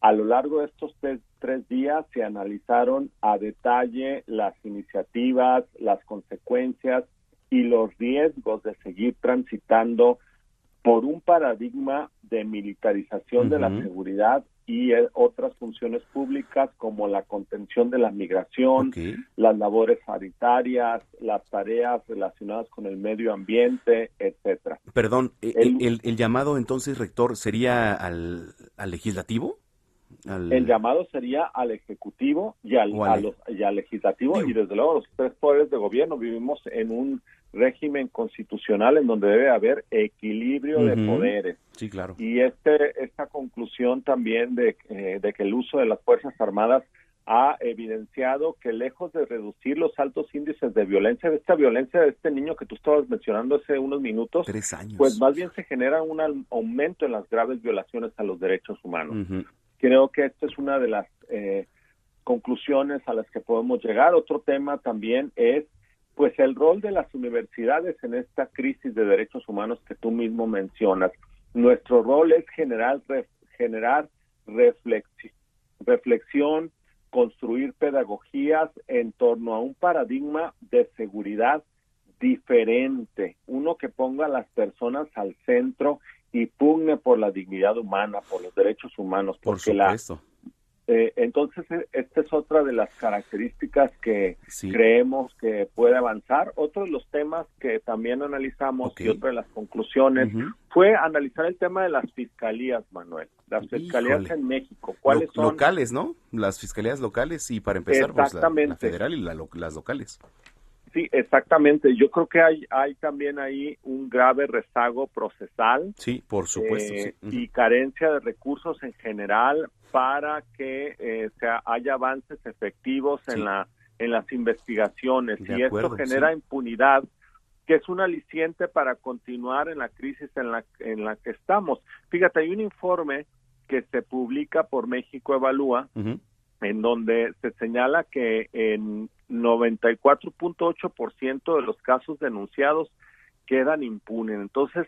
A lo largo de estos tres, tres, días se analizaron a detalle las iniciativas, las consecuencias y los riesgos de seguir transitando por un paradigma de militarización de la seguridad y eh, otras funciones públicas como la contención de la migración, las labores sanitarias, las tareas relacionadas con el medio ambiente, etcétera. Perdón, eh, el, el, llamado entonces, rector, sería al, al legislativo? El llamado sería al ejecutivo y al, y al legislativo y desde luego los tres poderes de gobierno vivimos en un régimen constitucional en donde debe haber equilibrio de poderes. Sí, claro. Y este, esta conclusión también de, eh, de que el uso de las Fuerzas Armadas ha evidenciado que lejos de reducir los altos índices de violencia, de esta violencia de este niño que tú estabas mencionando hace unos minutos, pues más bien se genera un aumento en las graves violaciones a los derechos humanos. Creo que esta es una de las eh, conclusiones a las que podemos llegar. Otro tema también es pues el rol de las universidades en esta crisis de derechos humanos que tú mismo mencionas. Nuestro rol es generar, generar reflexión, construir pedagogías en torno a un paradigma de seguridad diferente, uno que ponga a las personas al centro y pugne por la dignidad humana, por los derechos humanos, porque la eh, entonces, e, esta es otra de las características que creemos que puede avanzar. Otro de los temas que también analizamos y otra de las conclusiones fue analizar el tema de las fiscalías, Manuel. Las fiscalías en México. ¿Cuáles son? Locales, ¿no? Las fiscalías locales y para empezar, pues, la, federal y las locales. Sí, exactamente. Yo creo que hay, hay también ahí un grave rezago procesal. Sí, por supuesto. Eh, y carencia de recursos en general para que eh, haya avances efectivos en la en las investigaciones y esto genera impunidad que es un aliciente para continuar en la crisis en la en la que estamos. Fíjate, hay un informe que se publica por México Evalúa en donde se señala que en 94.8% de los casos denunciados quedan impunes. Entonces,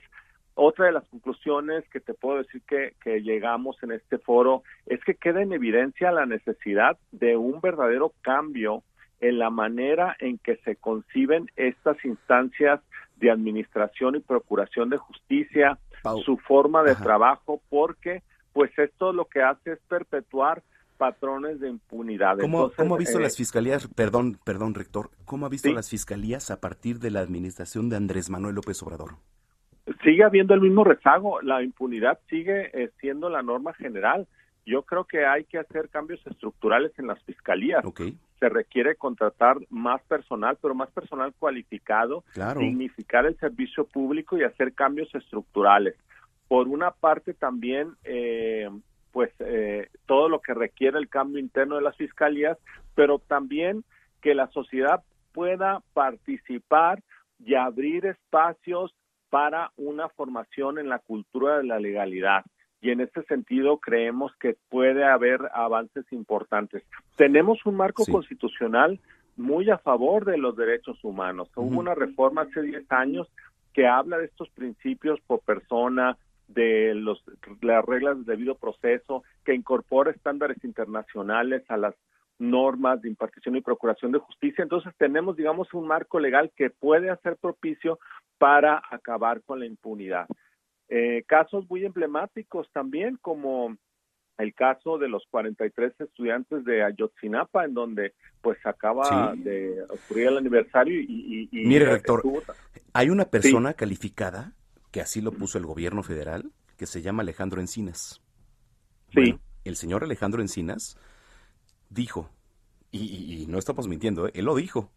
otra de las conclusiones que te puedo decir que, que, llegamos en este foro es que queda en evidencia la necesidad de un verdadero cambio en la manera en que se conciben estas instancias de administración y procuración de justicia, su forma de trabajo, porque pues esto lo que hace es perpetuar patrones de impunidad. ¿Cómo, ha visto eh, las fiscalías, perdón, perdón, rector, cómo ha visto las fiscalías a partir de la administración de Andrés Manuel López Obrador? Sigue habiendo el mismo rezago, la impunidad sigue eh, siendo la norma general. Yo creo que hay que hacer cambios estructurales en las fiscalías. Se requiere contratar más personal, pero más personal cualificado, dignificar el servicio público y hacer cambios estructurales. Por una parte también eh, pues eh, todo lo que requiere el cambio interno de las fiscalías, pero también que la sociedad pueda participar y abrir espacios para una formación en la cultura de la legalidad. Y en ese sentido creemos que puede haber avances importantes. Tenemos un marco constitucional muy a favor de los derechos humanos. Hubo una reforma hace 10 años que habla de estos principios por persona, de los, las reglas de debido proceso, que incorpora estándares internacionales a las normas de impartición y procuración de justicia. Entonces tenemos, digamos, un marco legal que puede hacer propicio para acabar con la impunidad. Eh, casos muy emblemáticos también, como el caso de los 43 estudiantes de Ayotzinapa, en donde pues acaba Sí. de ocurrir el aniversario y... y- y Mire, rector, estuvo- hay una persona calificada, que así lo puso el gobierno federal, que se llama Alejandro Encinas. Sí. el señor Alejandro Encinas dijo, y, y- y no estamos mintiendo, ¿eh? él lo dijo,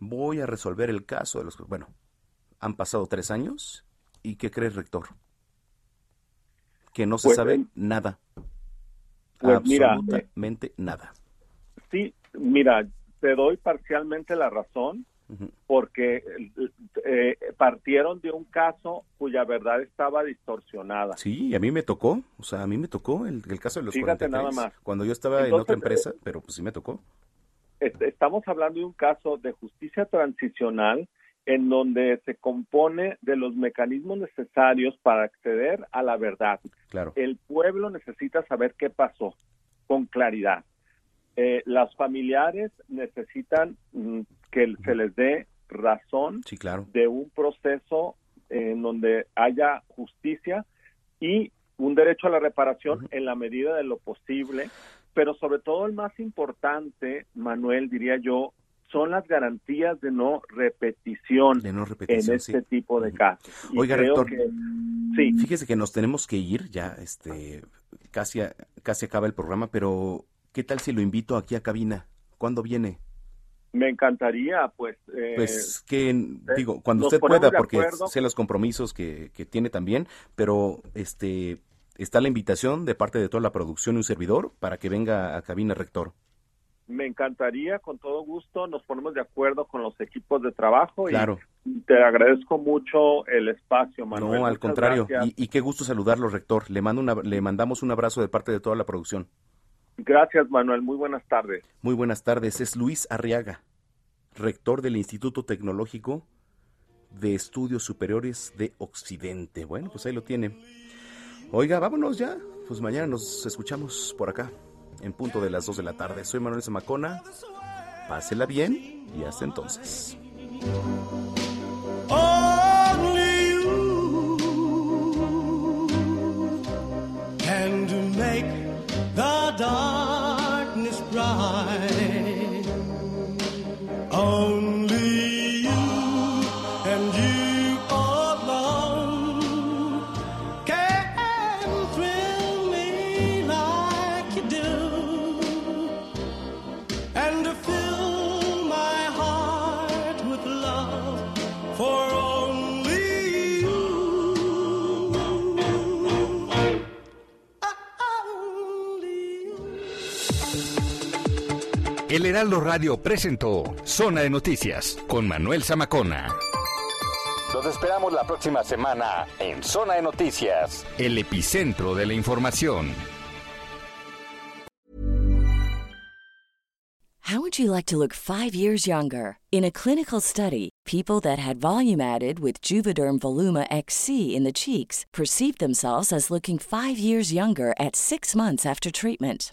voy a resolver el caso de los... Bueno, han pasado tres años, ¿y qué crees, rector? Que no se Pues, sabe eh, nada. pues mira, Absolutamente nada. Sí, mira, te doy parcialmente la razón porque eh, partieron de un caso cuya verdad estaba distorsionada. Sí, a mí me tocó, o sea, a mí me tocó el, el caso de los Fíjate 43, nada más. cuando yo estaba en otra empresa, eh, pero pues sí me tocó. Est- Estamos hablando de un caso de justicia transicional en donde se compone de los mecanismos necesarios para acceder a la verdad. Claro. El pueblo necesita saber qué pasó con claridad. Eh, las familiares necesitan mm, que se les dé razón Sí, claro. de un proceso en donde haya justicia y un derecho a la reparación en la medida de lo posible, pero sobre todo el más importante, Manuel, diría yo, son las garantías de no repetición, repetición, en este sí. tipo de casos. Y Oiga, rector, que- sí. fíjese que nos tenemos que ir, ya este, casi, casi acaba el programa, pero ¿qué tal si lo invito aquí a cabina? ¿Cuándo viene? me encantaría, pues... eh, Pues que, eh, digo, cuando usted pueda, porque sé los compromisos que, que tiene también, pero este, está la invitación de parte de toda la producción y un servidor para que venga a cabina, rector. Me encantaría, con todo gusto, nos ponemos de acuerdo con los equipos de trabajo Claro. y te agradezco mucho el espacio, Manuel. No, al Muchas contrario. Y, y qué gusto saludarlo, rector. Le, mando una, le mandamos un abrazo de parte de toda la producción. Gracias, Manuel. Muy buenas tardes. Muy buenas tardes. Es Luis Arriaga, rector del Instituto Tecnológico de Estudios Superiores de Occidente. Bueno, pues ahí lo tiene. Oiga, vámonos ya. Pues mañana nos escuchamos por acá, en punto de las 2 de la tarde. Soy Manuel Zamacona. Pásela bien y hasta entonces. Heraldo Radio presentó Zona de Noticias con Manuel Zamacona. Los esperamos la próxima semana en Zona de Noticias, el epicentro de la información. How would you like to look five years younger? In a clinical study, people that had volume added with Juvederm Voluma XC in the cheeks perceived themselves as looking five years younger at six months after treatment.